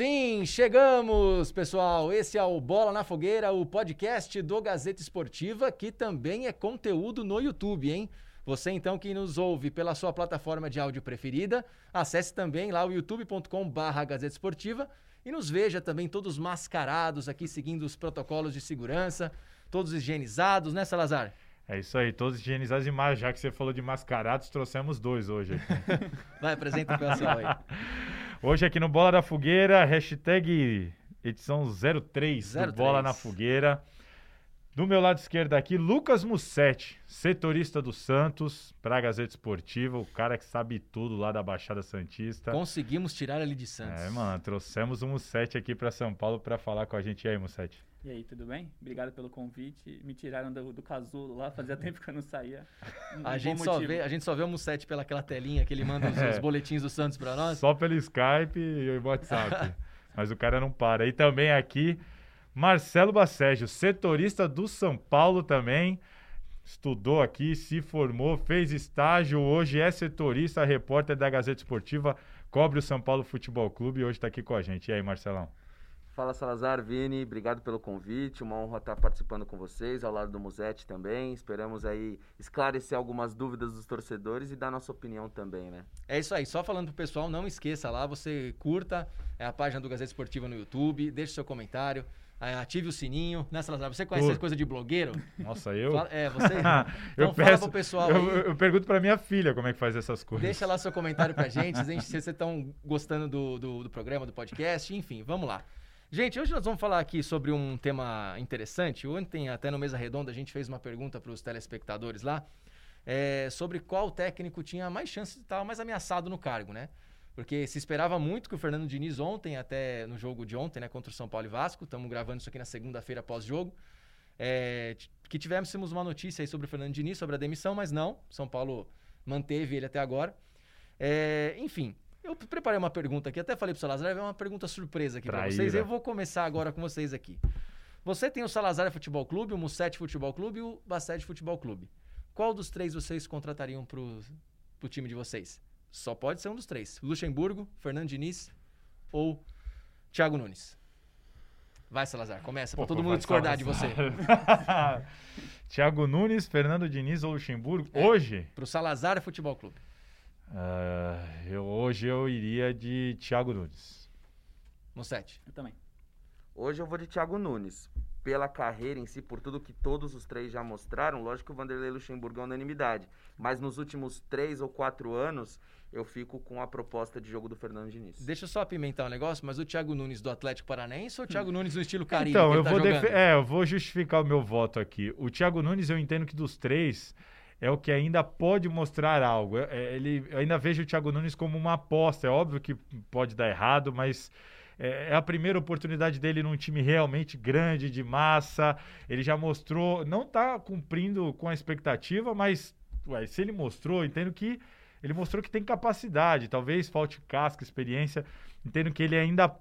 sim, chegamos, pessoal. Esse é o Bola na Fogueira, o podcast do Gazeta Esportiva, que também é conteúdo no YouTube, hein? Você então que nos ouve pela sua plataforma de áudio preferida, acesse também lá o Gazeta Esportiva e nos veja também todos mascarados aqui, seguindo os protocolos de segurança, todos higienizados, né, Salazar? É isso aí, todos higienizados e mais, já que você falou de mascarados, trouxemos dois hoje aqui. Vai, apresenta o pessoal aí. Hoje aqui no Bola da Fogueira, hashtag edição 03, 03. do Bola na Fogueira. Do meu lado esquerdo aqui, Lucas Mussetti, setorista do Santos, para a Gazeta Esportiva, o cara que sabe tudo lá da Baixada Santista. Conseguimos tirar ele de Santos. É, mano, trouxemos o Mussetti aqui para São Paulo para falar com a gente. E aí, Mussetti? E aí, tudo bem? Obrigado pelo convite. Me tiraram do, do casulo lá, fazia tempo que eu não saía. Um a, gente só vê, a gente só vê o Mussetti pelaquela telinha que ele manda os, é. os boletins do Santos para nós. Só pelo Skype e o WhatsApp. Mas o cara não para. E também aqui Marcelo Basségio, setorista do São Paulo também. Estudou aqui, se formou, fez estágio, hoje é setorista, repórter da Gazeta Esportiva, cobre o São Paulo Futebol Clube e hoje está aqui com a gente. E aí, Marcelão? Fala Salazar, Vini, obrigado pelo convite, uma honra estar participando com vocês, ao lado do Musete também. Esperamos aí esclarecer algumas dúvidas dos torcedores e dar nossa opinião também, né? É isso aí, só falando pro pessoal, não esqueça lá, você curta é a página do Gazeta Esportiva no YouTube, deixe seu comentário, ative o sininho, né, Salazar? Você conhece coisa de blogueiro? Nossa, eu? Fala, é, você? Então eu fala peço, pro pessoal eu, eu, pergunto pra minha filha como é que faz essas coisas. Deixa lá seu comentário pra gente, se vocês estão gostando do, do, do programa, do podcast, enfim, vamos lá. Gente, hoje nós vamos falar aqui sobre um tema interessante. Ontem, até no Mesa Redonda, a gente fez uma pergunta para os telespectadores lá é, sobre qual técnico tinha mais chance de estar mais ameaçado no cargo, né? Porque se esperava muito que o Fernando Diniz ontem, até no jogo de ontem, né, contra o São Paulo e Vasco, estamos gravando isso aqui na segunda-feira após-jogo, é, que tivéssemos uma notícia aí sobre o Fernando Diniz, sobre a demissão, mas não, São Paulo manteve ele até agora. É, enfim, eu preparei uma pergunta aqui, até falei pro Salazar, é uma pergunta surpresa aqui para vocês. Eu vou começar agora com vocês aqui. Você tem o Salazar Futebol Clube, o Mussete Futebol Clube e o Bassete Futebol Clube. Qual dos três vocês contratariam pro, pro time de vocês? Só pode ser um dos três. Luxemburgo, Fernando Diniz ou Thiago Nunes. Vai, Salazar, começa, para todo mundo discordar de você. Thiago Nunes, Fernando Diniz ou Luxemburgo, é, hoje? Pro Salazar Futebol Clube. Uh, eu, hoje eu iria de Thiago Nunes. No 7. Eu também. Hoje eu vou de Thiago Nunes. Pela carreira em si, por tudo que todos os três já mostraram, lógico que o Vanderlei Luxemburgo é unanimidade. Mas nos últimos três ou quatro anos, eu fico com a proposta de jogo do Fernando Diniz. Deixa eu só apimentar um negócio, mas o Thiago Nunes do Atlético Paranaense ou o Thiago Nunes no estilo Caribe? Então, eu tá vou, é, eu vou justificar o meu voto aqui. O Thiago Nunes, eu entendo que dos três é o que ainda pode mostrar algo. É, é, ele, ainda vejo o Thiago Nunes como uma aposta. É óbvio que pode dar errado, mas é, é a primeira oportunidade dele num time realmente grande, de massa. Ele já mostrou, não está cumprindo com a expectativa, mas ué, se ele mostrou, entendo que ele mostrou que tem capacidade. Talvez falte casca, experiência. Entendo que ele ainda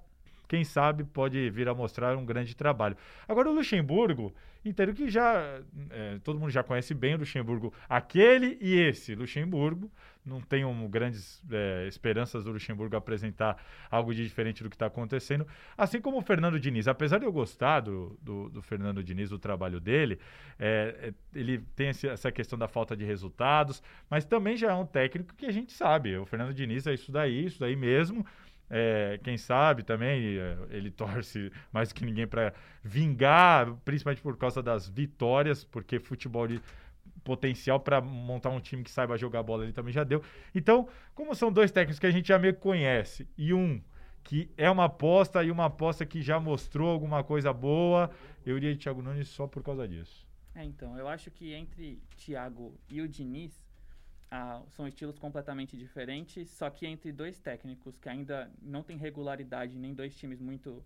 quem sabe pode vir a mostrar um grande trabalho. Agora o Luxemburgo, entendo que já é, todo mundo já conhece bem o Luxemburgo, aquele e esse Luxemburgo. Não tenho grandes é, esperanças do Luxemburgo apresentar algo de diferente do que está acontecendo. Assim como o Fernando Diniz. Apesar de eu gostar do, do, do Fernando Diniz, do trabalho dele, é, é ele tem essa questão da falta de resultados, mas também já é um técnico que a gente sabe. O Fernando Diniz é isso daí, isso daí mesmo. É, quem sabe também é, ele torce mais que ninguém para vingar, principalmente por causa das vitórias, porque futebol de potencial para montar um time que saiba jogar bola ele também já deu. Então, como são dois técnicos que a gente já meio que conhece e um que é uma aposta e uma aposta que já mostrou alguma coisa boa, eu iria de Thiago Nunes só por causa disso. É, então, eu acho que entre Thiago e o Diniz, ah, são estilos completamente diferentes, só que entre dois técnicos que ainda não tem regularidade, nem dois times muito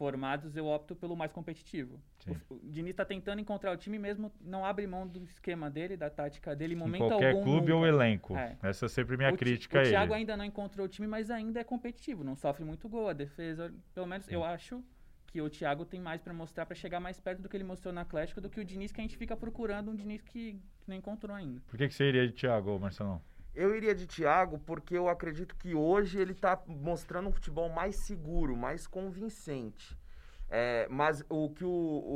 formados, eu opto pelo mais competitivo. O, o Diniz está tentando encontrar o time mesmo, não abre mão do esquema dele, da tática dele, em momento em qualquer algum. clube nunca. ou elenco. É. Essa é sempre minha o crítica a ele. O Thiago ainda não encontrou o time, mas ainda é competitivo, não sofre muito gol, a defesa, pelo menos Sim. eu acho que o Thiago tem mais para mostrar para chegar mais perto do que ele mostrou na Atlético do que o Diniz que a gente fica procurando um Diniz que, que não encontrou ainda. Por que, que você iria de Thiago, Marcelão? Eu iria de Thiago porque eu acredito que hoje ele está mostrando um futebol mais seguro, mais convincente. É, mas o que o,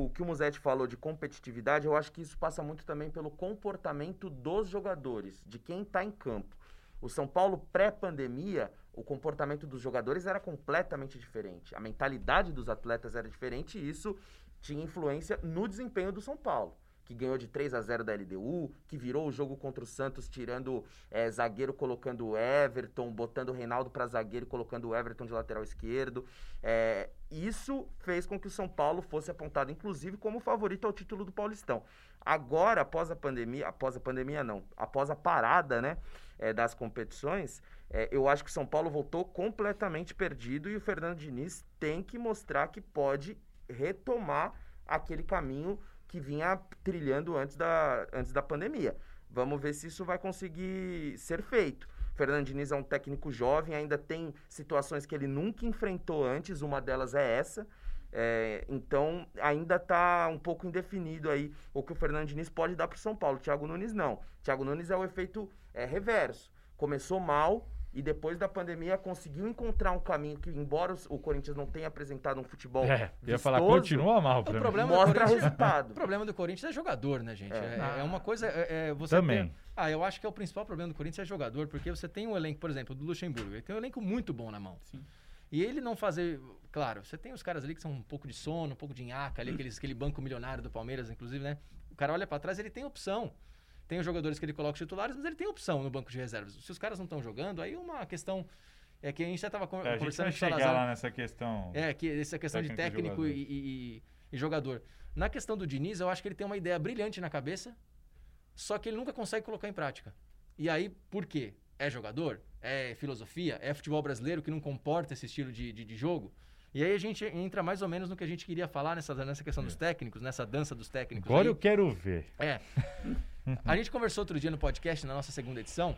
o que o Musetti falou de competitividade, eu acho que isso passa muito também pelo comportamento dos jogadores, de quem está em campo. O São Paulo pré-pandemia, o comportamento dos jogadores era completamente diferente. A mentalidade dos atletas era diferente e isso tinha influência no desempenho do São Paulo que ganhou de 3 a 0 da LDU, que virou o jogo contra o Santos, tirando é, zagueiro, colocando o Everton, botando o Reinaldo para zagueiro, colocando o Everton de lateral esquerdo. É, isso fez com que o São Paulo fosse apontado, inclusive, como favorito ao título do Paulistão. Agora, após a pandemia, após a pandemia não, após a parada, né, é, das competições, é, eu acho que o São Paulo voltou completamente perdido e o Fernando Diniz tem que mostrar que pode retomar aquele caminho que vinha trilhando antes da, antes da pandemia. Vamos ver se isso vai conseguir ser feito. Fernando Diniz é um técnico jovem, ainda tem situações que ele nunca enfrentou antes, uma delas é essa. É, então, ainda está um pouco indefinido aí o que o Fernando Diniz pode dar para o São Paulo. Thiago Nunes não. Thiago Nunes é o efeito é, reverso. Começou mal, e depois da pandemia conseguiu encontrar um caminho que, embora o Corinthians não tenha apresentado um futebol. É, vistoso, ia falar, continua mal o problema mostra resultado. O problema do Corinthians é jogador, né, gente? É, é, é uma coisa. É, é você Também. Tem, ah, eu acho que é o principal problema do Corinthians é jogador, porque você tem um elenco, por exemplo, do Luxemburgo. Ele tem um elenco muito bom na mão. Sim. E ele não fazer. Claro, você tem os caras ali que são um pouco de sono, um pouco de nhaca, ali, aqueles, aquele banco milionário do Palmeiras, inclusive, né? O cara olha para trás, ele tem opção. Tem os jogadores que ele coloca titulares, mas ele tem opção no banco de reservas. Se os caras não estão jogando, aí uma questão é que a gente já estava conversando é, gente vai chegar Salazar, lá nessa questão. É, que essa questão técnico de técnico e, e, e, jogador. Na questão do Diniz, eu acho que ele tem uma ideia brilhante na cabeça, só que ele nunca consegue colocar em prática. E aí, por quê? É jogador? É filosofia? É futebol brasileiro que não comporta esse estilo de, de, de jogo? E aí a gente entra mais ou menos no que a gente queria falar nessa, nessa questão é. dos técnicos, nessa dança dos técnicos. Agora aí. eu quero ver. É. a gente conversou outro dia no podcast, na nossa segunda edição,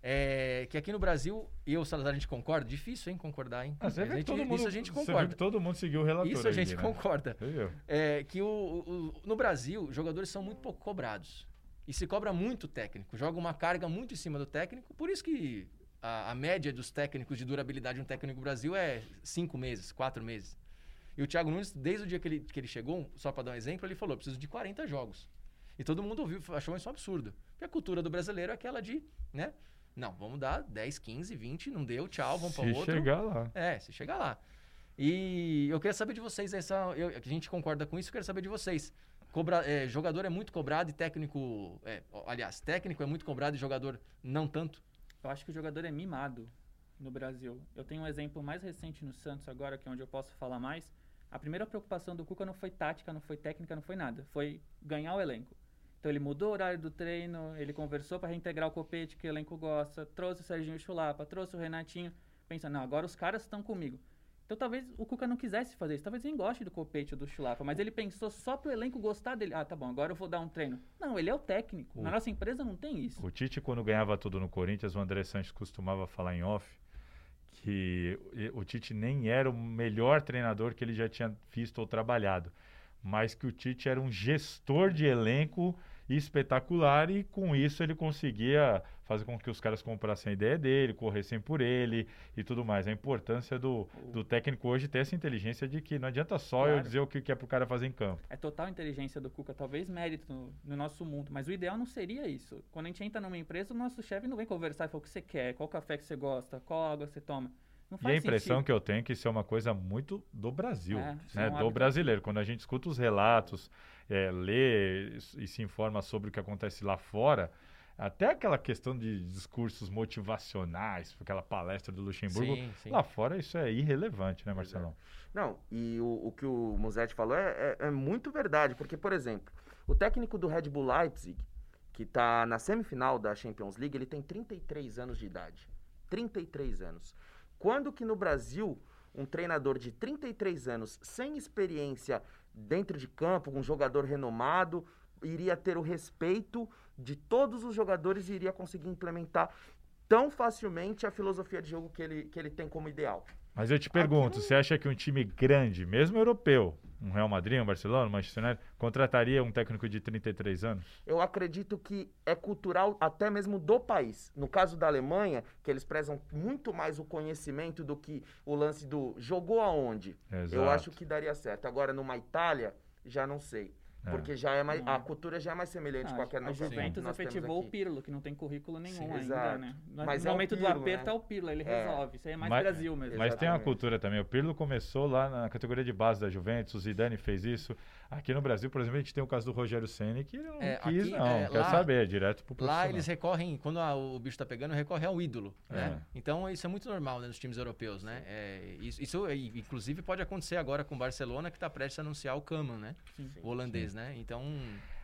é, que aqui no Brasil, eu e o Salazar, a gente concorda. Difícil, hein, concordar, hein? Ah, você gente, todo mundo, isso a gente concorda. todo mundo seguiu o relator. Isso a gente né? concorda. É, que o, o, no Brasil, jogadores são muito pouco cobrados. E se cobra muito técnico. Joga uma carga muito em cima do técnico. Por isso que a, a média dos técnicos de durabilidade de um técnico no Brasil é cinco meses, quatro meses. E o Thiago Nunes, desde o dia que ele, que ele chegou, só para dar um exemplo, ele falou: preciso de 40 jogos. E todo mundo ouviu, achou isso um absurdo. Porque a cultura do brasileiro é aquela de, né? Não, vamos dar 10, 15, 20, não deu, tchau, vamos para outro. Se chegar lá. É, se chegar lá. E eu queria saber de vocês, essa, eu, a gente concorda com isso, eu quero saber de vocês. Cobra, é, jogador é muito cobrado e técnico. É, aliás, técnico é muito cobrado e jogador não tanto? Eu acho que o jogador é mimado no Brasil. Eu tenho um exemplo mais recente no Santos agora, que é onde eu posso falar mais. A primeira preocupação do Cuca não foi tática, não foi técnica, não foi nada. Foi ganhar o elenco. Então ele mudou o horário do treino, ele conversou para reintegrar o copete que o elenco gosta, trouxe o Serginho Chulapa, trouxe o Renatinho, pensando, não, agora os caras estão comigo. Então talvez o Cuca não quisesse fazer isso, talvez ele goste do copete ou do Chulapa, mas ele pensou só pro elenco gostar dele. Ah, tá bom, agora eu vou dar um treino. Não, ele é o técnico. O, Na nossa empresa não tem isso. O Tite, quando ganhava tudo no Corinthians, o André Sanches costumava falar em off que o Tite nem era o melhor treinador que ele já tinha visto ou trabalhado, mas que o Tite era um gestor de elenco espetacular e com isso ele conseguia fazer com que os caras comprassem a ideia dele, corressem por ele e tudo mais. A importância do, do técnico hoje ter essa inteligência de que não adianta só claro. eu dizer o que é pro cara fazer em campo. É total inteligência do Cuca, talvez mérito no, no, nosso mundo, mas o ideal não seria isso. Quando a gente entra numa empresa, o nosso chefe não vem conversar e falar o que você quer, qual café que você gosta, qual água você toma. e a impressão sentido. que eu tenho é que isso é uma coisa muito do Brasil, é, né? É do brasileiro. Quando a gente escuta os relatos, é, lê e se informa sobre o que acontece lá fora, até aquela questão de discursos motivacionais, aquela palestra do Luxemburgo, sim, sim. lá fora isso é irrelevante, né, Marcelão? Não, e o, o que o Musetti falou é, é, é, muito verdade, porque, por exemplo, o técnico do Red Bull Leipzig, que está na semifinal da Champions League, ele tem 33 anos de idade. 33 anos. Quando que no Brasil um treinador de 33 anos, sem experiência dentro de campo, um jogador renomado, iria ter o respeito de todos os jogadores e iria conseguir implementar tão facilmente a filosofia de jogo que ele, que ele tem como ideal. Mas eu te pergunto, você acha que um time grande, mesmo europeu, um Real Madrid, um Barcelona, um Manchester United, contrataria um técnico de 33 anos? Eu acredito que é cultural até mesmo do país. No caso da Alemanha, que eles prezam muito mais o conhecimento do que o lance do jogou aonde. Exato. Eu acho que daria certo. Agora, numa Itália, já não sei. É. Porque já é mais, a Não. cultura já é mais semelhante Ah, com aquela a nossa Juventus efetivou o. Pirlo, que não tem currículo nenhum Sim, ainda, exato. né? No, Mas no é momento do Pirlo, aperto né? é o Pirlo, ele É. resolve. Isso aí é mais Mas- Brasil mesmo. Mas tem uma Exatamente. cultura também. O Pirlo começou lá na categoria de base da Juventus, o Zidane fez isso. Aqui no Brasil, por exemplo, a gente tem o caso do Rogério Ceni que não É, quis, aqui, não. é, quer lá- saber, é direto pro Lá eles recorrem, quando a- o bicho tá pegando, recorre ao ídolo, né? É. Então isso é muito normal né, nos times europeus, né? É, isso, isso, é, inclusive pode acontecer agora com o Barcelona, que tá prestes a anunciar o Kaman, né? Sim. O holandês, né? Então,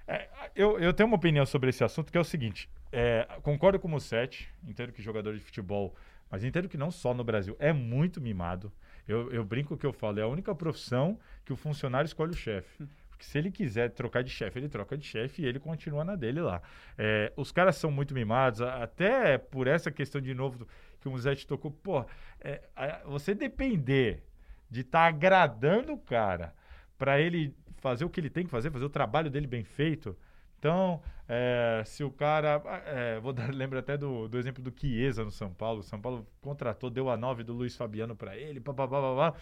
É, eu, eu tenho uma opinião sobre esse assunto que é o seguinte: é, concordo com o Sete, entendo que jogador de futebol, mas entendo que não só no Brasil, é muito mimado. Eu, eu brinco que eu falo, é a única profissão que o funcionário escolhe o chefe. Porque se ele quiser trocar de chefe, ele troca de chefe e ele continua na dele lá. É, os caras são muito mimados, até por essa questão de novo do- que o Musete tocou. Pô, é, você depender de estar agradando o cara para ele fazer o que ele tem que fazer, fazer o trabalho dele bem feito. Então, é, se o cara. é, vou dar, lembro até do, do exemplo do Chiesa no São Paulo. O São Paulo contratou, deu a 9 do Luiz Fabiano para ele, papapá, papapá,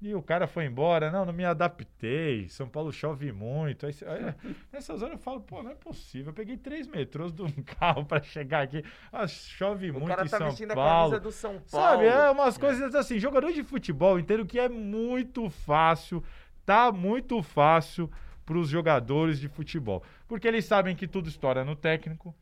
e o cara foi embora. Não, não me adaptei. São Paulo chove muito. Aí, aí, nessas horas eu falo, pô, não é possível. Eu peguei três metrôs de um carro para chegar aqui. Ah, chove O muito cara em tá São vestindo a Paulo. camisa do São Paulo. Sabe, é umas coisas assim, jogador de futebol, entendo que é muito fácil, tá muito fácil para os jogadores de futebol, porque eles sabem que tudo estoura no técnico.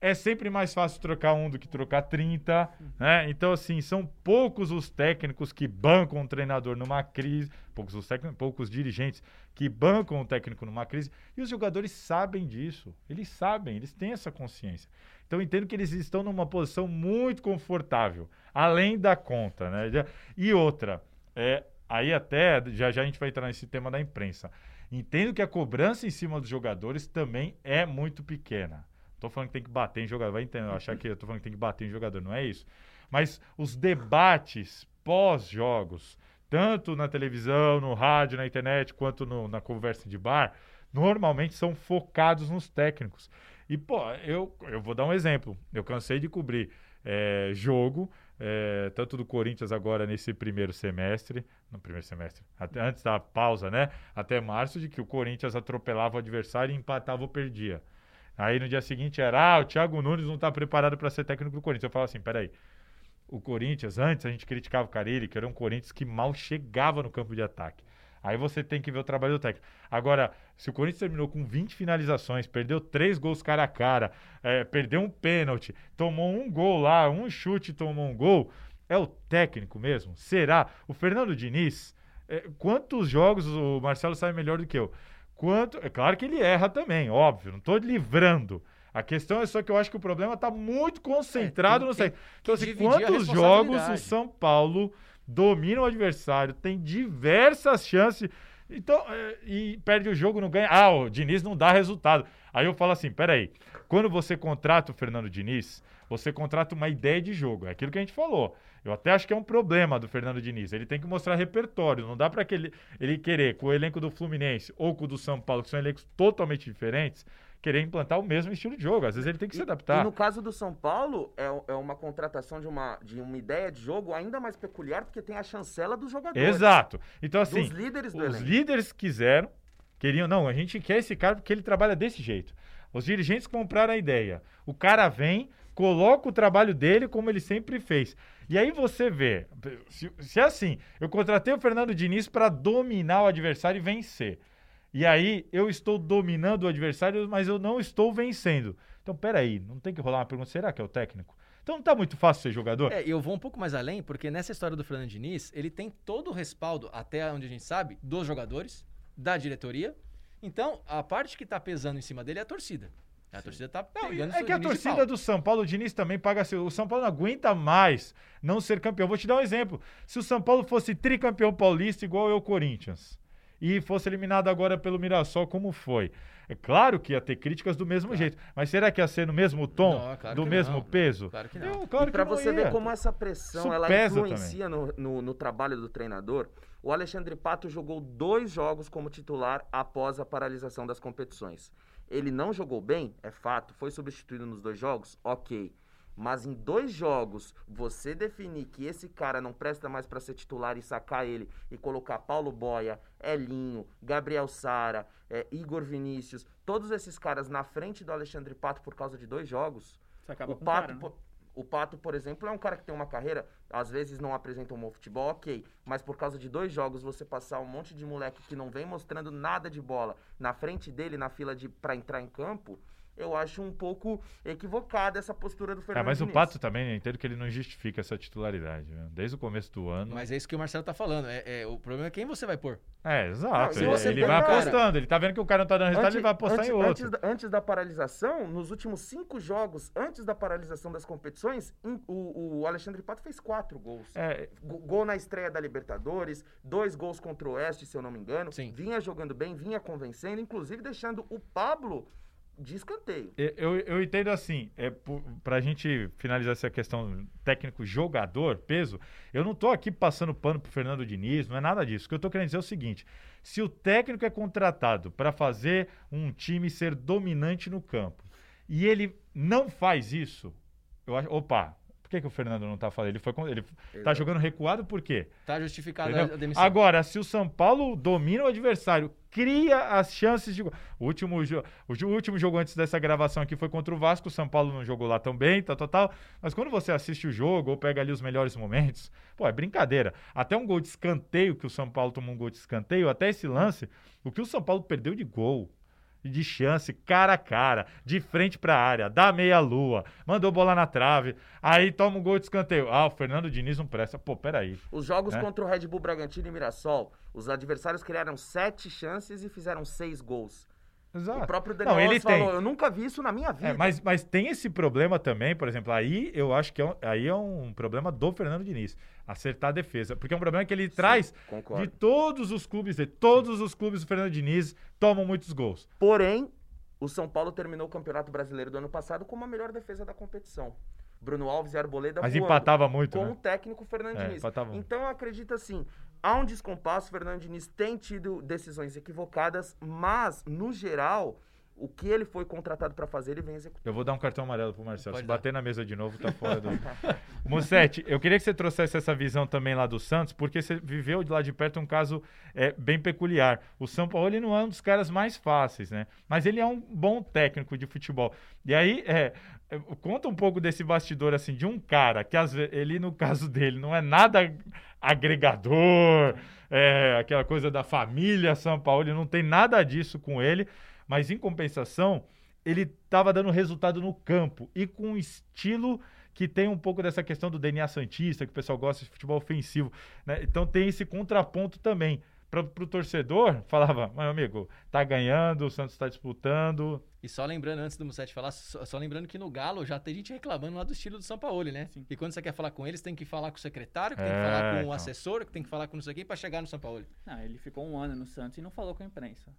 É sempre mais fácil trocar um do que trocar 30, né? Então, assim, são poucos os técnicos que bancam um treinador numa crise, poucos os técnicos, poucos dirigentes que bancam o técnico numa crise, e os jogadores sabem disso. Eles sabem, eles têm essa consciência. Então, entendo que eles estão numa posição muito confortável, além da conta, né? E outra, é, aí até, já já a gente vai entrar nesse tema da imprensa. Entendo que a cobrança em cima dos jogadores também é muito pequena. Tô falando que tem que bater em jogador, vai entender, achar que eu tô falando que tem que bater em jogador, não é isso. Mas os debates pós-jogos, tanto na televisão, no rádio, na internet, quanto no- na conversa de bar, normalmente são focados nos técnicos. E, pô, eu, eu vou dar um exemplo. Eu cansei de cobrir é, jogo, é, tanto do Corinthians agora nesse primeiro semestre, no primeiro semestre, até antes da pausa, né? Até março, de que o Corinthians atropelava o adversário e empatava ou perdia. Aí no dia seguinte era, ah, o Thiago Nunes não está preparado para ser técnico do Corinthians. Eu falo assim, peraí. O Corinthians, antes a gente criticava o Carilli, que era um Corinthians que mal chegava no campo de ataque. Aí você tem que ver o trabalho do técnico. Agora, se o Corinthians terminou com 20 finalizações, perdeu três gols cara a cara, é, perdeu um pênalti, tomou um gol lá, um chute tomou um gol, é o técnico mesmo? Será? O Fernando Diniz, é, quantos jogos o Marcelo sabe melhor do que eu? Quanto, é claro que ele erra também, óbvio, não estou livrando. A questão é só que eu acho que o problema está muito concentrado É, no tem-. Então, assim, quantos jogos o. São Paulo domina o adversário, tem diversas chances, então, é, e perde o jogo, não ganha. Ah, o Diniz não dá resultado. Aí eu falo assim: peraí, quando você contrata o Fernando Diniz, você contrata uma ideia de jogo. É aquilo que a gente falou. Eu até acho que é um problema do Fernando Diniz. Ele tem que mostrar repertório. Não dá para ele, ele querer, com o elenco do Fluminense ou com o do São Paulo, que são elencos totalmente diferentes, querer implantar o mesmo estilo de jogo. Às vezes ele tem que se E- adaptar. E no caso do São Paulo, é, é uma contratação de uma, de uma ideia de jogo ainda mais peculiar, porque tem a chancela dos jogadores. Exato. Então, assim, Dos líderes do os elenco. líderes quiseram, queriam, não, a gente quer esse cara porque ele trabalha desse jeito. Os dirigentes compraram a ideia. O cara vem, coloca o trabalho dele como ele sempre fez. E aí você vê, se, se é assim, eu contratei o Fernando Diniz para dominar o adversário e vencer. E aí eu estou dominando o adversário, mas eu não estou vencendo. Então, peraí, não tem que rolar uma pergunta, será que é o técnico? Então não tá muito fácil ser jogador? É, eu vou um pouco mais além, porque nessa história do Fernando Diniz, ele tem todo o respaldo, até onde a gente sabe, dos jogadores, da diretoria. Então, a parte que tá pesando em cima dele é a torcida. A torcida tá Não, pegando é que a torcida do São Paulo, o Diniz também paga. seu- O São Paulo não aguenta mais não ser campeão. Vou te dar um exemplo. Se o São Paulo fosse tricampeão paulista, igual o Corinthians, e fosse eliminado agora pelo Mirassol, como foi? É claro que ia ter críticas do mesmo Claro. jeito, mas será que ia ser no mesmo tom, Não, claro do mesmo não. peso? Claro que não. Claro e para você ia. ver como essa pressão Isso ela influencia no, no, no trabalho do treinador, o Alexandre Pato jogou dois jogos como titular após a paralisação das competições. Ele não jogou bem, é fato, foi substituído nos dois jogos, ok. Mas em dois jogos, você definir que esse cara não presta mais para ser titular e sacar ele e colocar Paulo Boia, Elinho, Gabriel Sara, eh, Igor Vinícius, todos esses caras na frente do Alexandre Pato por causa de dois jogos, Você acaba o com Pato, cara, né? o Pato, por exemplo, é um cara que tem uma carreira, às vezes não apresenta um bom futebol, ok. Mas por causa de dois jogos, você passar um monte de moleque que não vem mostrando nada de bola na frente dele, na fila de para entrar em campo, eu acho um pouco equivocada essa postura do É, Fernando mas o Diniz. Pato também, eu entendo que ele não justifica essa titularidade, né? desde o começo do ano. Mas é isso que o Marcelo tá falando. É, é- o problema é quem você vai pôr. É, exato. Não, ele ele vai cara- apostando, ele tá vendo que o cara não tá dando resultado, ele vai apostar antes, em outro. Antes da, antes da paralisação, nos últimos cinco jogos, antes da paralisação das competições, o, o Alexandre Pato fez quatro gols. É, Go- Gol na estreia da Libertadores, dois gols contra o Oeste, se eu não me engano. Sim. Vinha jogando bem, vinha convencendo, inclusive deixando o Pablo de escanteio. Eu, eu, entendo assim, é, pu- pra gente finalizar essa questão técnico-jogador, peso, eu não tô aqui passando pano pro Fernando Diniz, não é nada disso. O que eu tô querendo dizer é o seguinte: se o técnico é contratado para fazer um time ser dominante no campo e ele não faz isso, eu acho. Opa, por que, que o Fernando não tá falando? Ele, foi, ele tá jogando recuado por quê? Tá justificada Entendeu? a demissão. Agora, se o São Paulo domina o adversário, cria as chances de. O último, jo- o último jogo antes dessa gravação aqui foi contra o Vasco. O São Paulo não jogou lá tão bem, tal, tal, tal. Mas quando você assiste o jogo ou pega ali os melhores momentos, pô, é brincadeira. Até um gol de escanteio, que o São Paulo tomou um gol de escanteio, até esse lance, o que o São Paulo perdeu de gol. De chance, cara a cara, de frente pra área, dá meia lua, mandou bola na trave, aí toma um gol de escanteio. Ah, o Fernando Diniz não presta. Pô, peraí. Os jogos É. contra o Red Bull Bragantino e Mirassol, os adversários criaram sete chances e fizeram seis gols. Exato. O próprio Daniel Não, ele falou, tem. eu nunca vi isso na minha vida. É, mas, mas tem esse problema também, por exemplo, aí eu acho que é um, aí é um problema do Fernando Diniz, acertar a defesa. Porque é um problema que ele traz Concordo. de todos os clubes, de todos os clubes do Fernando Diniz tomam muitos gols. Porém, o São Paulo terminou o Campeonato Brasileiro do ano passado com a melhor defesa da competição. Bruno Alves e Arboleda Mas voando, empatava muito, com né? o técnico Fernando É. Então eu acredito assim, há um descompasso, Fernando Diniz tem tido decisões equivocadas, mas, no geral, o que ele foi contratado para fazer, ele vem executando. Eu vou dar um cartão amarelo pro Marcelo. Pode Se dar. bater na mesa de novo, tá fora do. Mussetti, eu queria que você trouxesse essa visão também lá do Santos, porque você viveu de lá de perto um caso é, bem peculiar. O São Paulo ele não é um dos caras mais fáceis, né? Mas ele é um bom técnico de futebol. E aí, é, é, conta um pouco desse bastidor, assim, de um cara que às vezes, ele, no caso dele, não é nada agregador, é, aquela coisa da família São Paulo, ele não tem nada disso com ele, mas em compensação, ele estava dando resultado no campo e com um estilo que tem um pouco dessa questão do DNA Santista, que o pessoal gosta de futebol ofensivo. né? Então tem esse contraponto também. Para o torcedor, falava, meu amigo, tá ganhando, o Santos está disputando. E só lembrando, antes do Mussetti falar, só, só lembrando que no Galo já tem gente reclamando lá do estilo do São Paulo, né? Sim. E quando você quer falar com eles, tem que falar com o secretário, que tem É, que falar com o então. assessor, que tem que falar com não sei quem pra chegar no São Paulo. Não, ele ficou um ano no Santos e não falou com a imprensa.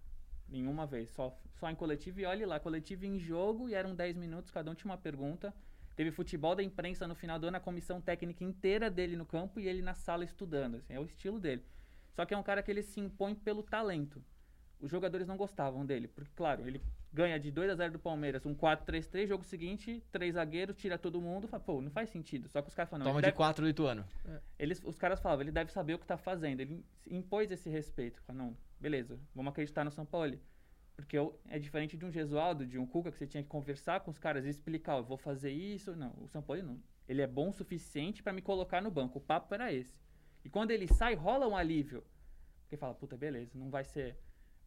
Nenhuma vez. Só, só em coletivo. E olhe lá, coletivo em jogo e eram 10 minutos, cada um tinha uma pergunta. Teve futebol da imprensa no final do ano, a comissão técnica inteira dele no campo e ele na sala estudando. Assim, é o estilo dele. Só que é um cara que ele se impõe pelo talento. Os jogadores não gostavam dele, porque, claro, ele ganha de 2 a 0 do Palmeiras, um 4-3-3, jogo seguinte, três zagueiros, tira todo mundo, fala, pô, não faz sentido. Só que os caras falam, não, Toma de deve- quatro do Ituano. eles, os caras falavam, ele deve saber o que tá fazendo. Ele impôs esse respeito. Falou, não, beleza, vamos acreditar no São Paulo. Porque é diferente de um Gesualdo, de um Cuca, que você tinha que conversar com os caras e explicar, ó, eu vou fazer isso. Não, o São Paulo não. Ele é bom o suficiente para me colocar no banco. O papo era esse. E quando ele sai, rola um alívio. Porque fala, puta, beleza, não vai ser.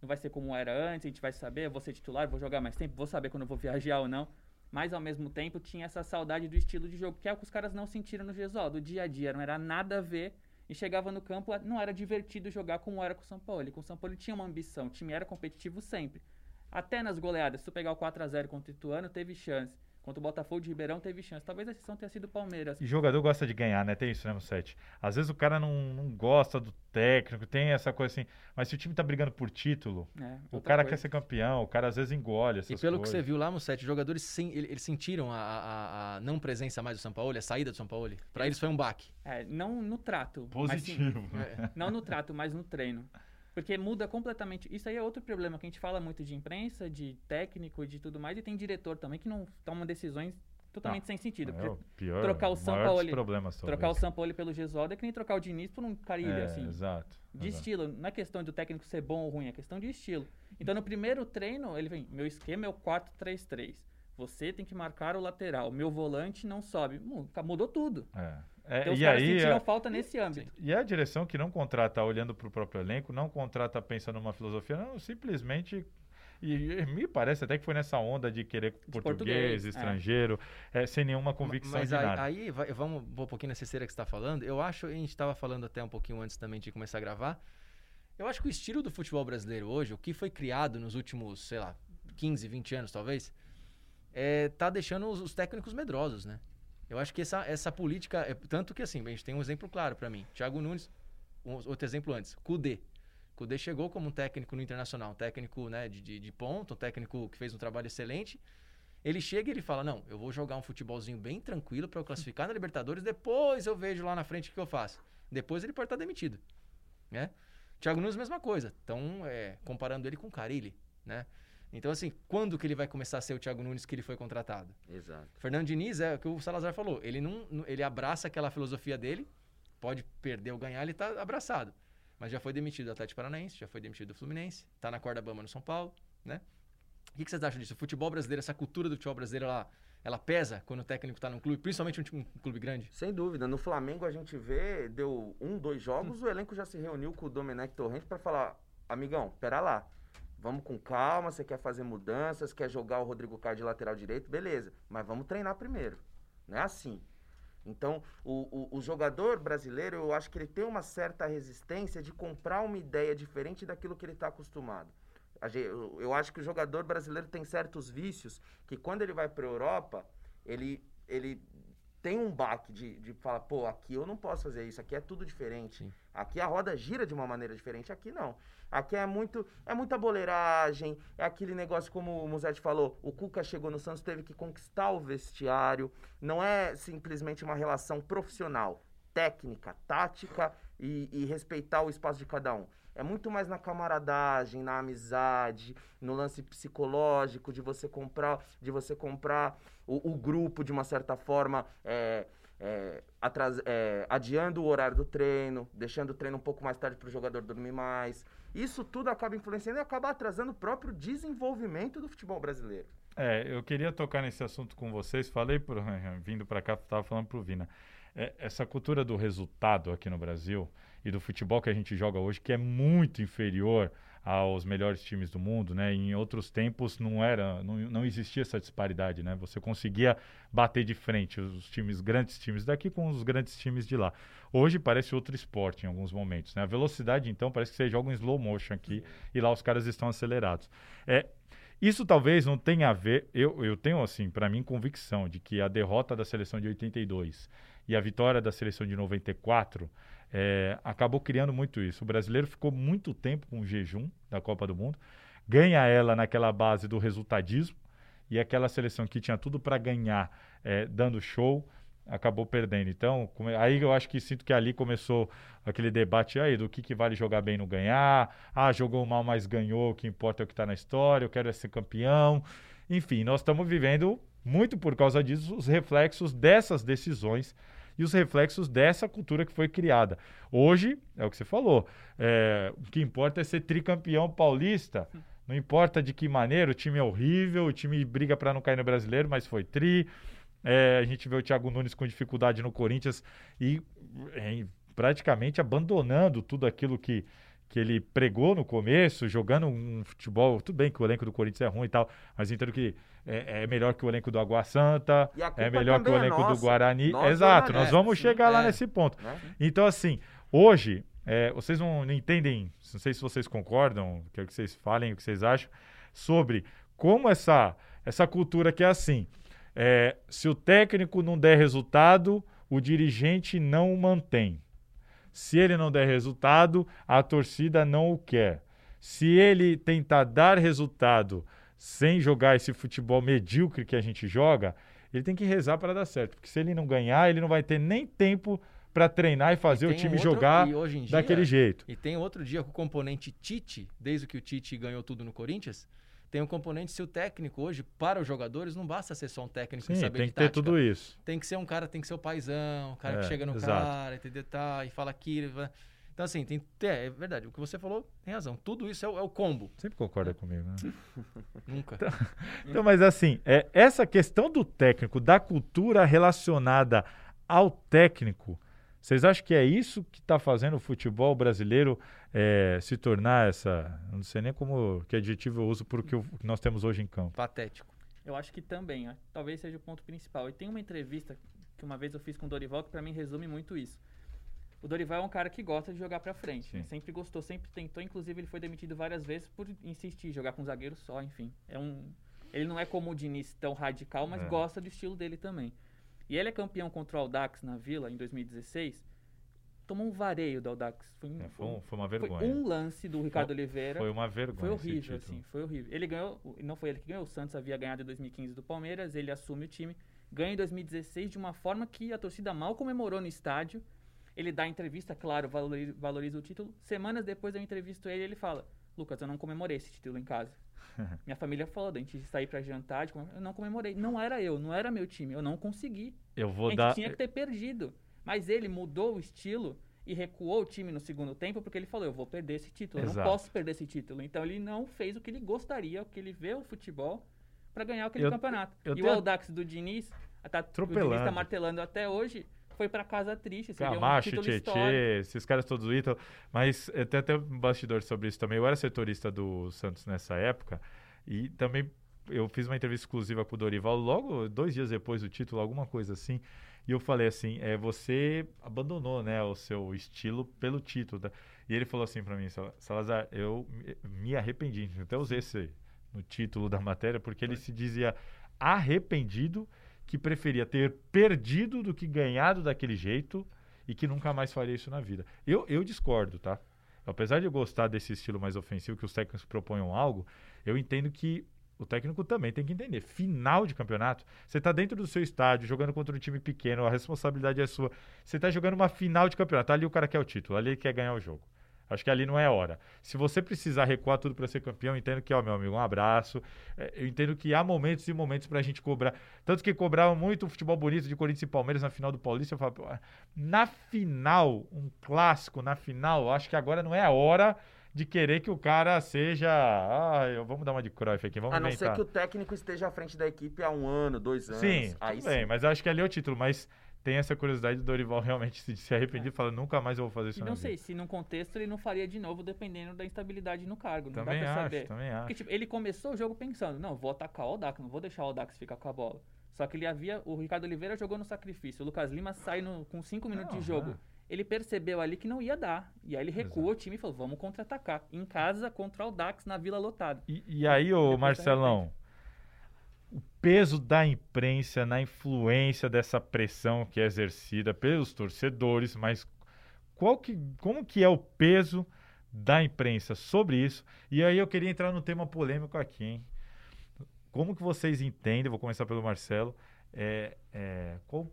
Não vai ser como era antes, a gente vai saber, vou ser titular, vou jogar mais tempo, vou saber quando eu vou viajar ou não. Mas ao mesmo tempo tinha essa saudade do estilo de jogo, que é o que os caras não sentiram no Gesualdo. O dia a dia não era nada a ver. E chegava no campo, não era divertido jogar como era com o São Paulo. E com o São Paulo tinha uma ambição, o time era competitivo sempre. Até nas goleadas, se tu pegar o 4x0 contra o Ituano, teve chance. Contra o Botafogo de Ribeirão teve chance. Talvez a exceção tenha sido o Palmeiras. E jogador gosta de ganhar, né? Tem isso, né, Sete? Às vezes o cara não, não gosta do técnico, tem essa coisa assim. Mas se o time tá brigando por título, É, o cara coisa. quer ser campeão, o cara às vezes engole essas E pelo que coisas. você viu lá, Mussetti, os jogadores ele- eles sentiram a, a- a não presença mais do São Paulo, a saída do São Paulo. Pra eles foi um baque. É, não no trato. mas sim- Positivo. É. não no trato, mas no treino. Porque muda completamente. Isso aí é outro problema que a gente fala muito de imprensa, de técnico, de tudo mais, e tem diretor também que não toma decisões totalmente sem sentido. É o pior, trocar o Sampaoli- problemas, trocar o. Sampaoli pelo Gesualdo é que nem trocar o Diniz por um Carilho, é, assim. Exato. De exato. estilo. Não é questão do técnico ser bom ou ruim, é questão de estilo. Então, no primeiro treino, ele vem, meu esquema é o 4-3-3. Você tem que marcar o lateral. Meu volante não sobe. Mu- Mudou tudo. É. É, Então, os e caras aí, sentiram é- falta nesse âmbito. E é a direção que não contrata olhando para o próprio elenco, não contrata pensando numa filosofia, não, simplesmente. E, e me parece até que foi nessa onda de querer português, português, é. estrangeiro, é, sem nenhuma convicção Mas de aí, nada. aí vai- vamos vou um pouquinho nessa esteira que você está falando. Eu acho, a gente estava falando até um pouquinho antes também de começar a gravar. Eu acho que o estilo do futebol brasileiro hoje, o que foi criado nos últimos, sei lá, 15, 20 anos talvez, é, tá deixando os, os técnicos medrosos, né? Eu acho que essa, essa política, é, tanto que assim, a gente tem um exemplo claro para mim. Thiago Nunes, um, outro exemplo antes, Kudê. Kudê chegou como um técnico no Internacional, um técnico né, de, de, de ponta, um técnico que fez um trabalho excelente. Ele chega e ele fala: Não, eu vou jogar um futebolzinho bem tranquilo para eu classificar na Libertadores, depois eu vejo lá na frente o que eu faço. Depois ele pode estar demitido. Né? Thiago Nunes, mesma coisa. Então, é, comparando ele com o Carilli, né? Então, assim, quando que ele vai começar a ser o Thiago Nunes que ele foi contratado? Exato. Fernando Diniz é o que o Salazar falou. Ele não, ele abraça aquela filosofia dele. Pode perder ou ganhar, ele tá abraçado. Mas já foi demitido do Atlético Paranaense, já foi demitido do Fluminense, tá na corda bamba no São Paulo, né? O que, que vocês acham disso? O futebol brasileiro, essa cultura do futebol brasileiro, ela, ela pesa quando o técnico tá num clube, principalmente um, um clube grande? Sem dúvida. No Flamengo a gente vê, deu um, dois jogos, o elenco já se reuniu com o Domenech Torrente para falar: amigão, pera lá. Vamos com calma, você quer fazer mudanças, quer jogar o Rodrigo Caio de lateral direito, beleza. Mas vamos treinar primeiro. Não é assim. Então, o, o, o jogador brasileiro, eu acho que ele tem uma certa resistência de comprar uma ideia diferente daquilo que ele está acostumado. Eu, eu acho que o jogador brasileiro tem certos vícios que quando ele vai para a Europa, ele, ele tem um baque de, de falar, pô, aqui eu não posso fazer isso, aqui é tudo diferente. Sim. Aqui a roda gira de uma maneira diferente, aqui não. Aqui é muito, é muita boleiragem, é aquele negócio como o Musetti falou, o Cuca chegou no Santos, teve que conquistar o vestiário, não é simplesmente uma relação profissional, técnica, tática e, e respeitar o espaço de cada um. É muito mais na camaradagem, na amizade, no lance psicológico de você comprar, de você comprar o, o grupo de uma certa forma, é, é, atras- é, adiando o horário do treino, deixando o treino um pouco mais tarde para o jogador dormir mais. Isso tudo acaba influenciando e acaba atrasando o próprio desenvolvimento do futebol brasileiro. É, eu queria tocar nesse assunto com vocês. Falei, pro, vindo para cá, estava falando para o Vina. É, essa cultura do resultado aqui no Brasil e do futebol que a gente joga hoje, que é muito inferior aos melhores times do mundo, né? Em outros tempos não era, não, não existia essa disparidade, né? Você conseguia bater de frente os times, grandes times daqui com os grandes times de lá. Hoje parece outro esporte em alguns momentos, né? A velocidade, então, parece que você joga em slow motion aqui e lá os caras estão acelerados. É, isso talvez não tenha a ver, eu, eu tenho, assim, para mim, convicção de que a derrota da seleção de 82 e a vitória da seleção de 94 é, acabou criando muito isso. O brasileiro ficou muito tempo com o jejum da Copa do Mundo, ganha ela naquela base do resultadismo e aquela seleção que tinha tudo para ganhar, é, dando show, acabou perdendo. Então, aí eu acho que sinto que ali começou aquele debate aí do que, que vale jogar bem e não ganhar. Ah, jogou mal, mas ganhou, o que importa é o que está na história, eu quero é ser campeão. Enfim, nós estamos vivendo, muito por causa disso, os reflexos dessas decisões e os reflexos dessa cultura que foi criada. Hoje, é o que você falou, é, o que importa é ser tricampeão paulista. Não importa de que maneira, o time é horrível, o time briga para não cair no brasileiro, mas foi tri. É, a gente vê o Thiago Nunes com dificuldade no Corinthians e é, praticamente abandonando tudo aquilo que, que ele pregou no começo, jogando um futebol. Tudo bem que o elenco do Corinthians é ruim e tal, mas entendo que é, é melhor que o elenco do Água Santa, é melhor que o é elenco do nossa. Guarani. Nós Exato, nós vamos sim. chegar lá É. nesse ponto. Né? Então, assim, hoje, é, vocês não, não entendem, não sei se vocês concordam, quero que vocês falem o que vocês acham, sobre como essa, essa cultura que é assim. é, se o técnico não der resultado, o dirigente não o mantém. Se ele não der resultado, a torcida não o quer. Se ele tentar dar resultado sem jogar esse futebol medíocre que a gente joga, ele tem que rezar para dar certo. Porque se ele não ganhar, ele não vai ter nem tempo para treinar e fazer e o time outro, jogar dia, daquele jeito. E tem outro dia com o componente Tite, desde que o Tite ganhou tudo no Corinthians, tem um componente se o técnico hoje para os jogadores não basta ser só um técnico Sim, e saber tem que ter tudo isso. Tem que ser um cara, tem que ser o paizão, o cara é, que chega no exato. cara, entendeu? Tá, e fala aquilo. Então, assim, tem, é, é, verdade. O que você falou tem razão. Tudo isso é o, é o combo. Sempre concorda comigo, né? Nunca. Então, então, mas assim, é, essa questão do técnico, da cultura relacionada ao técnico, vocês acham que é isso que está fazendo o futebol brasileiro é, se tornar essa. Não sei nem como que adjetivo eu uso por o que nós temos hoje em campo. Patético. Eu acho que também, ó, talvez seja o ponto principal. E tem uma entrevista que uma vez eu fiz com o Dorival que para mim resume muito isso. O Dorival é um cara que gosta de jogar para frente, né? sempre gostou, sempre tentou, inclusive ele foi demitido várias vezes por insistir, jogar com zagueiro só, enfim. É um, ele não é como o Diniz tão radical, mas é. gosta do estilo dele também. E ele é campeão contra o Audax na Vila em 2016. Tomou um vareio do Audax. Foi, um, é, foi, um, foi uma vergonha. Foi um lance do Ricardo foi, Oliveira. Foi uma vergonha. Foi horrível, assim. Foi horrível. Ele ganhou, não foi ele que ganhou, o Santos havia ganhado em 2015 do Palmeiras, ele assume o time, ganha em 2016 de uma forma que a torcida mal comemorou no estádio. Ele dá entrevista, claro, valoriza, valoriza o título. Semanas depois eu entrevisto ele ele fala: Lucas, eu não comemorei esse título em casa. Minha família falou, a gente sair para jantar, eu não comemorei. Não era eu, não era meu time, eu não consegui. Eu vou a gente dar... tinha que ter perdido. Mas ele mudou o estilo e recuou o time no segundo tempo porque ele falou, eu vou perder esse título, Exato. eu não posso perder esse título. Então ele não fez o que ele gostaria, o que ele vê o futebol para ganhar aquele eu, campeonato. Eu e o Audax do Diniz, tá, o Diniz tá martelando até hoje, foi para casa triste. Camacho, um Tietê, esses caras todos do Ítalo. Mas tem até um bastidor sobre isso também. Eu era setorista do Santos nessa época e também eu fiz uma entrevista exclusiva com o Dorival logo dois dias depois do título, alguma coisa assim. E eu falei assim, é, você abandonou, né, o seu estilo pelo título. Tá? E ele falou assim para mim, Salazar, eu me arrependi. Até usei esse no título da matéria, porque ele se dizia arrependido que preferia ter perdido do que ganhado daquele jeito e que nunca mais faria isso na vida. Eu, eu discordo, tá? Apesar de eu gostar desse estilo mais ofensivo, que os técnicos proponham algo, eu entendo que o técnico também tem que entender. Final de campeonato, você está dentro do seu estádio, jogando contra um time pequeno, a responsabilidade é sua. Você está jogando uma final de campeonato, ali o cara quer o título, ali ele quer ganhar o jogo. Acho que ali não é hora. Se você precisar recuar tudo para ser campeão, entendo que, ó, meu amigo, um abraço. É, eu entendo que há momentos e momentos para a gente cobrar. Tanto que cobrava muito o futebol bonito de Corinthians e Palmeiras na final do Paulista. Eu falo, na final, um clássico, na final, acho que agora não é a hora de querer que o cara seja. Ah, vamos dar uma de Cruyff aqui, vamos A não inventar. ser que o técnico esteja à frente da equipe há um ano, dois anos. Sim, aí tudo sim. bem, mas acho que ali é o título. Mas tem essa curiosidade do Dorival realmente se, se arrepender e falar, nunca mais eu vou fazer isso E não sei, vida. se num contexto ele não faria de novo, dependendo da instabilidade no cargo. Não também dá pra acho, saber. Também acho. Porque, tipo, ele começou o jogo pensando, não, vou atacar o Aldax, não vou deixar o Aldax ficar com a bola. Só que ele havia, o Ricardo Oliveira jogou no sacrifício, o Lucas Lima sai no, com 5 minutos não, de jogo. Ele percebeu ali que não ia dar. E aí ele recuou Exato. o time e falou, vamos contra-atacar. Em casa, contra o Aldax, na Vila Lotada. E, e aí, ô Marcelão o peso da imprensa na influência dessa pressão que é exercida pelos torcedores, mas qual que, como que é o peso da imprensa sobre isso? E aí eu queria entrar no tema polêmico aqui, hein? Como que vocês entendem, vou começar pelo Marcelo, é, é, qual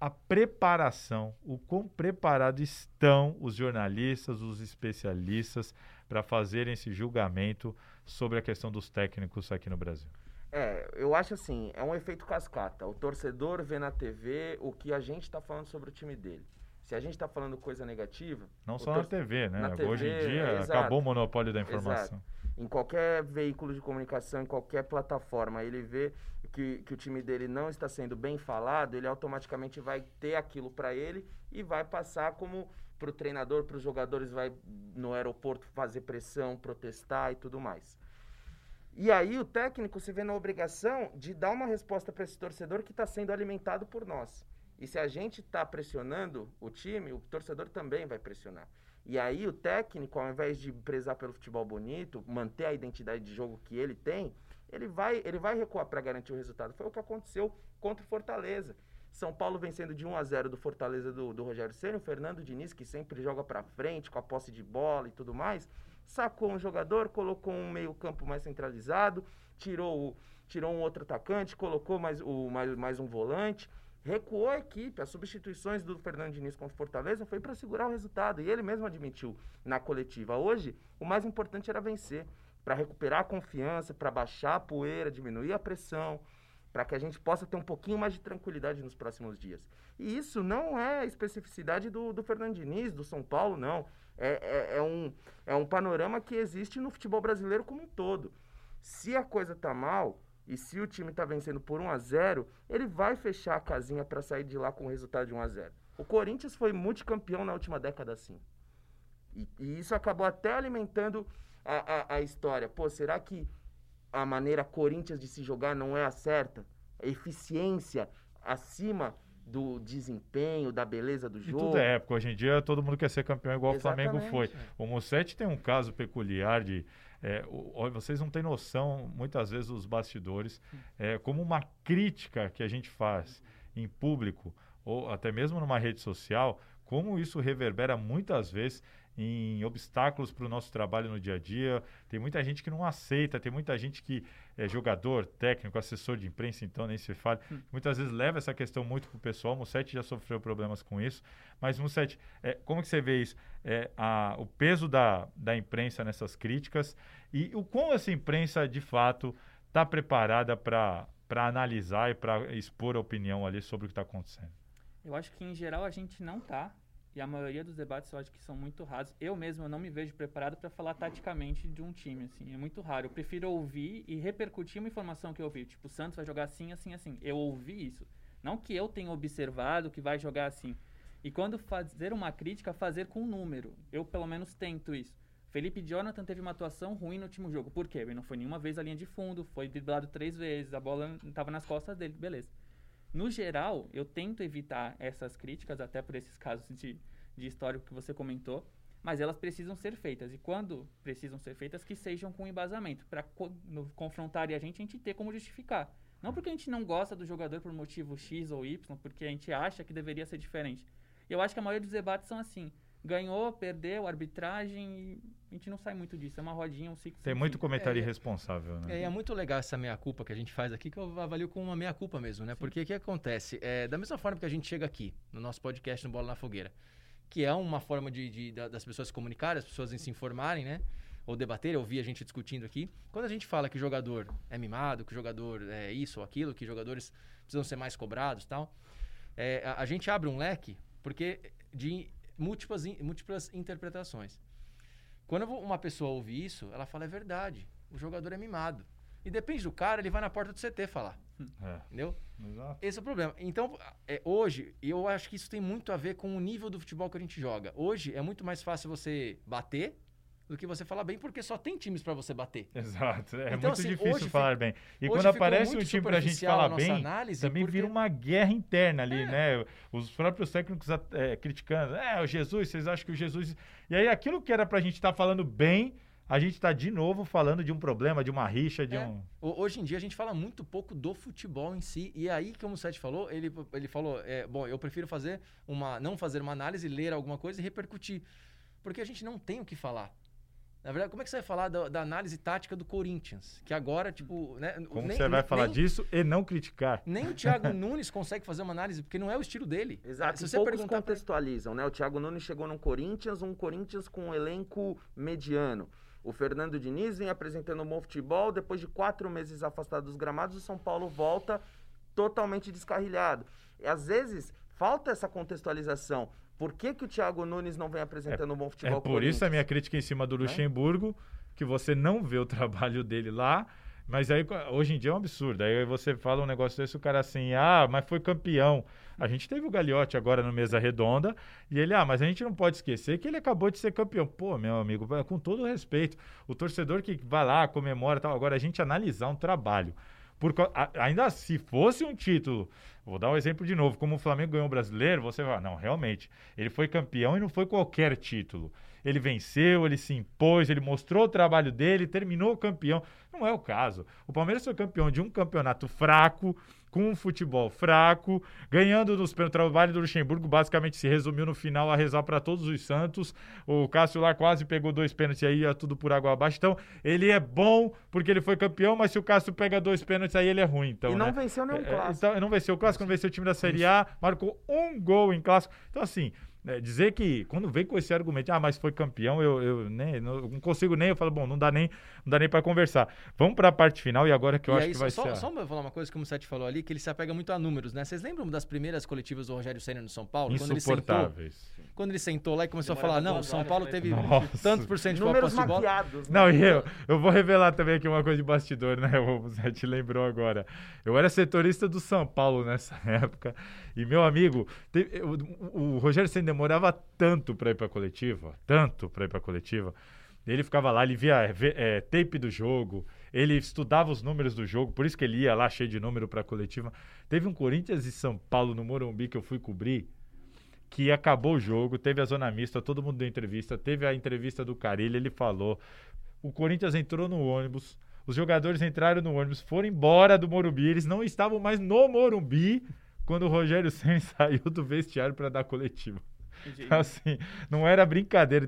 a preparação, o quão preparados estão os jornalistas, os especialistas para fazerem esse julgamento sobre a questão dos técnicos aqui no Brasil? É, eu acho assim, é um efeito cascata. O torcedor vê na TV o que a gente está falando sobre o time dele. Se a gente está falando coisa negativa. Não só na TV, né? Na Hoje TV, em dia é, acabou o monopólio da informação. Exato. Em qualquer veículo de comunicação, em qualquer plataforma, ele vê que, que o time dele não está sendo bem falado, ele automaticamente vai ter aquilo para ele e vai passar como para o treinador, para os jogadores, vai no aeroporto fazer pressão, protestar e tudo mais. E aí o técnico se vê na obrigação de dar uma resposta para esse torcedor que está sendo alimentado por nós. E se a gente está pressionando o time, o torcedor também vai pressionar. E aí o técnico, ao invés de prezar pelo futebol bonito, manter a identidade de jogo que ele tem, ele vai, ele vai recuar para garantir o resultado. Foi o que aconteceu contra o Fortaleza. São Paulo vencendo de 1 a 0 do Fortaleza do, do Rogério Ceni, o Fernando Diniz, que sempre joga para frente, com a posse de bola e tudo mais, sacou um jogador, colocou um meio-campo mais centralizado, tirou, tirou um outro atacante, colocou mais, o, mais, mais um volante, recuou a equipe. As substituições do Fernando Diniz contra o Fortaleza foi para segurar o resultado. E ele mesmo admitiu na coletiva. Hoje, o mais importante era vencer, para recuperar a confiança, para baixar a poeira, diminuir a pressão, para que a gente possa ter um pouquinho mais de tranquilidade nos próximos dias. E isso não é especificidade do, do Fernando Diniz, do São Paulo, não. É, é, é um, é um panorama que existe no futebol brasileiro como um todo. Se a coisa tá mal e se o time tá vencendo por 1 a 0 ele vai fechar a casinha para sair de lá com o resultado de 1 a 0 O Corinthians foi multicampeão na última década assim. E, e isso acabou até alimentando a, a, a história. Pô, será que a maneira Corinthians de se jogar não é a certa? Eficiência acima do desempenho, da beleza do E jogo. tudo é época. Hoje em dia todo mundo quer ser campeão igual o Flamengo foi. Exatamente. O Mussetti tem um caso peculiar de. é, o- vocês não têm noção, muitas vezes, os bastidores, é, como uma crítica que a gente faz em público, ou até mesmo numa rede social, como isso reverbera muitas vezes em obstáculos para o nosso trabalho no dia a dia. Tem muita gente que não aceita, tem muita gente que é jogador, técnico, assessor de imprensa, então nem se fala. Muitas vezes leva essa questão muito para o pessoal. O Mussetti já sofreu problemas com isso. Mas, Mussetti, é, como que você vê isso? É, a- o peso da, da imprensa nessas críticas e o quão essa imprensa, de fato, está preparada para analisar e para expor a opinião ali sobre o que está acontecendo. Eu acho que em geral a gente não tá. E a maioria dos debates eu acho que são muito rasos. Eu mesmo eu não me vejo preparado para falar taticamente de um time, assim. É muito raro. Eu prefiro ouvir e repercutir uma informação que eu ouvi. Tipo, o Santos vai jogar assim, assim, assim. Eu ouvi isso. Não que eu tenha observado que vai jogar assim. E quando fazer uma crítica, fazer com número. Eu pelo menos tento isso. Felipe Jonathan teve uma atuação ruim no último jogo. Por quê? Ele não foi nenhuma vez à linha de fundo, foi driblado três vezes, a bola estava nas costas dele, beleza. No geral, eu tento evitar essas críticas, até por esses casos de, de histórico que você comentou, mas elas precisam ser feitas. E quando precisam ser feitas, que sejam com embasamento, para confrontarem a gente, a gente ter como justificar. Não porque a gente não gosta do jogador por motivo X ou Y, porque a gente acha que deveria ser diferente. Eu acho que a maioria dos debates são assim. Ganhou, perdeu, arbitragem, e a gente não sai muito disso. É uma rodinha, um ciclo. Tem muito comentário É, irresponsável, né? É, é muito legal essa meia-culpa que a gente faz aqui, que eu avalio como uma meia-culpa mesmo, né? Porque o que acontece? É, da mesma forma que a gente chega aqui, no nosso podcast no Bola na Fogueira, que é uma forma de, de- da- das pessoas se comunicarem, as pessoas se informarem, né? Ou debaterem, ouvir a gente discutindo aqui. Quando a gente fala que o jogador é mimado, que o jogador é isso ou aquilo, que jogadores precisam ser mais cobrados e tal, é, a, a gente abre um leque porque de múltiplas, múltiplas interpretações. Quando uma pessoa ouve isso, ela fala, é verdade, o jogador é mimado. E depende do cara, ele vai na porta do CT falar, É, entendeu? exato. Esse é o problema. Então, é, hoje, eu acho que isso tem muito a ver com o nível do futebol que a gente joga. Hoje é muito mais fácil você bater do que você falar bem, porque só tem times pra você bater. Exato, é Então, muito assim, difícil falar bem. E quando aparece um time pra gente superficial falar a bem, também porque- vira uma guerra interna ali, né? Os próprios técnicos é, criticando, é, o Jesus, vocês acham que o Jesus... E aí aquilo que era pra gente estar falando bem, a gente tá de novo falando de um problema, de uma rixa, de É. um... Ho- Hoje em dia a gente fala muito pouco do futebol em si. E aí, como o Sete falou, ele, ele falou: é, bom, eu prefiro fazer uma. não fazer uma análise, ler alguma coisa e repercutir. Porque a gente não tem o que falar. Na verdade, como é que você vai falar da, da análise tática do Corinthians? Que agora, tipo. Né, Como nem- você vai nem- falar nem- disso e não criticar? Nem o Thiago Nunes consegue fazer uma análise, porque não é o estilo dele. Exato, Se e você poucos perguntar pra- contextualizam, né? O Thiago Nunes chegou no Corinthians, um Corinthians com um elenco mediano. O Fernando Diniz vem apresentando um bom futebol, depois de quatro meses afastado dos gramados, o São Paulo volta totalmente descarrilhado. E às vezes falta essa contextualização. Por que, que o Thiago Nunes não vem apresentando um bom futebol É com o por isso a minha crítica em cima do Né? Luxemburgo, que você não vê o trabalho dele lá, mas aí hoje em dia é um absurdo. Aí você fala um negócio desse, o cara assim, ah, mas foi campeão. A gente teve o Gagliotti agora no Mesa Redonda, e ele, ah, mas a gente não pode esquecer que ele acabou de ser campeão. Pô, meu amigo, com todo o respeito, o torcedor que vai lá, comemora e tal, agora a gente analisar um trabalho. Por, ainda se fosse um título, vou dar um exemplo de novo, como o Flamengo ganhou o brasileiro, você vai, não, realmente, ele foi campeão e não foi qualquer título. Ele venceu, ele se impôs, ele mostrou o trabalho dele, terminou campeão. Não é o caso. O Palmeiras foi campeão de um campeonato fraco, com um futebol fraco, ganhando nos pênaltis. O trabalho do Luxemburgo basicamente se resumiu no final a rezar para todos os Santos. O Cássio lá quase pegou dois pênaltis aí, ia tudo por água abaixo. Então, ele é bom porque ele foi campeão, mas se o Cássio pega dois pênaltis aí, ele é ruim. Então, e não né? venceu nenhum É, clássico. Então, não venceu o clássico, não venceu o time da Série A, marcou um gol em clássico. Então, assim, é, dizer que quando vem com esse argumento, ah, mas foi campeão, eu, eu nem, não, não consigo nem, eu falo, bom, não dá nem, não dá nem para conversar. Vamos para a parte final e agora que eu e acho aí, que vai só, ser. só falar uma coisa, como o Sete falou ali, que ele se apega muito a números, né? Vocês lembram das primeiras coletivas do Rogério Senna no São Paulo? Quando ele sentou, Insuportáveis. quando ele sentou lá e começou Demorava a falar, não, duas São Paulo pra teve Nossa. tantos por cento de Números posse de bola. maquiados. né? Não, e eu, eu vou revelar também aqui uma coisa de bastidor, né? O Zé te lembrou agora. Eu era setorista do São Paulo nessa época. E meu amigo, te- o, o Rogério Senna demorava tanto para ir para coletiva, tanto para ir para coletiva. Ele ficava lá, ele via é, tape do jogo, ele estudava os números do jogo, por isso que ele ia lá cheio de número para coletiva. Teve um Corinthians e São Paulo no Morumbi que eu fui cobrir que acabou o jogo, teve a zona mista, todo mundo deu entrevista, teve a entrevista do Carilho, ele falou, o Corinthians entrou no ônibus, os jogadores entraram no ônibus, foram embora do Morumbi, eles não estavam mais no Morumbi quando o Rogério Senna saiu do vestiário para dar coletiva. Entendi. Assim, não era brincadeira.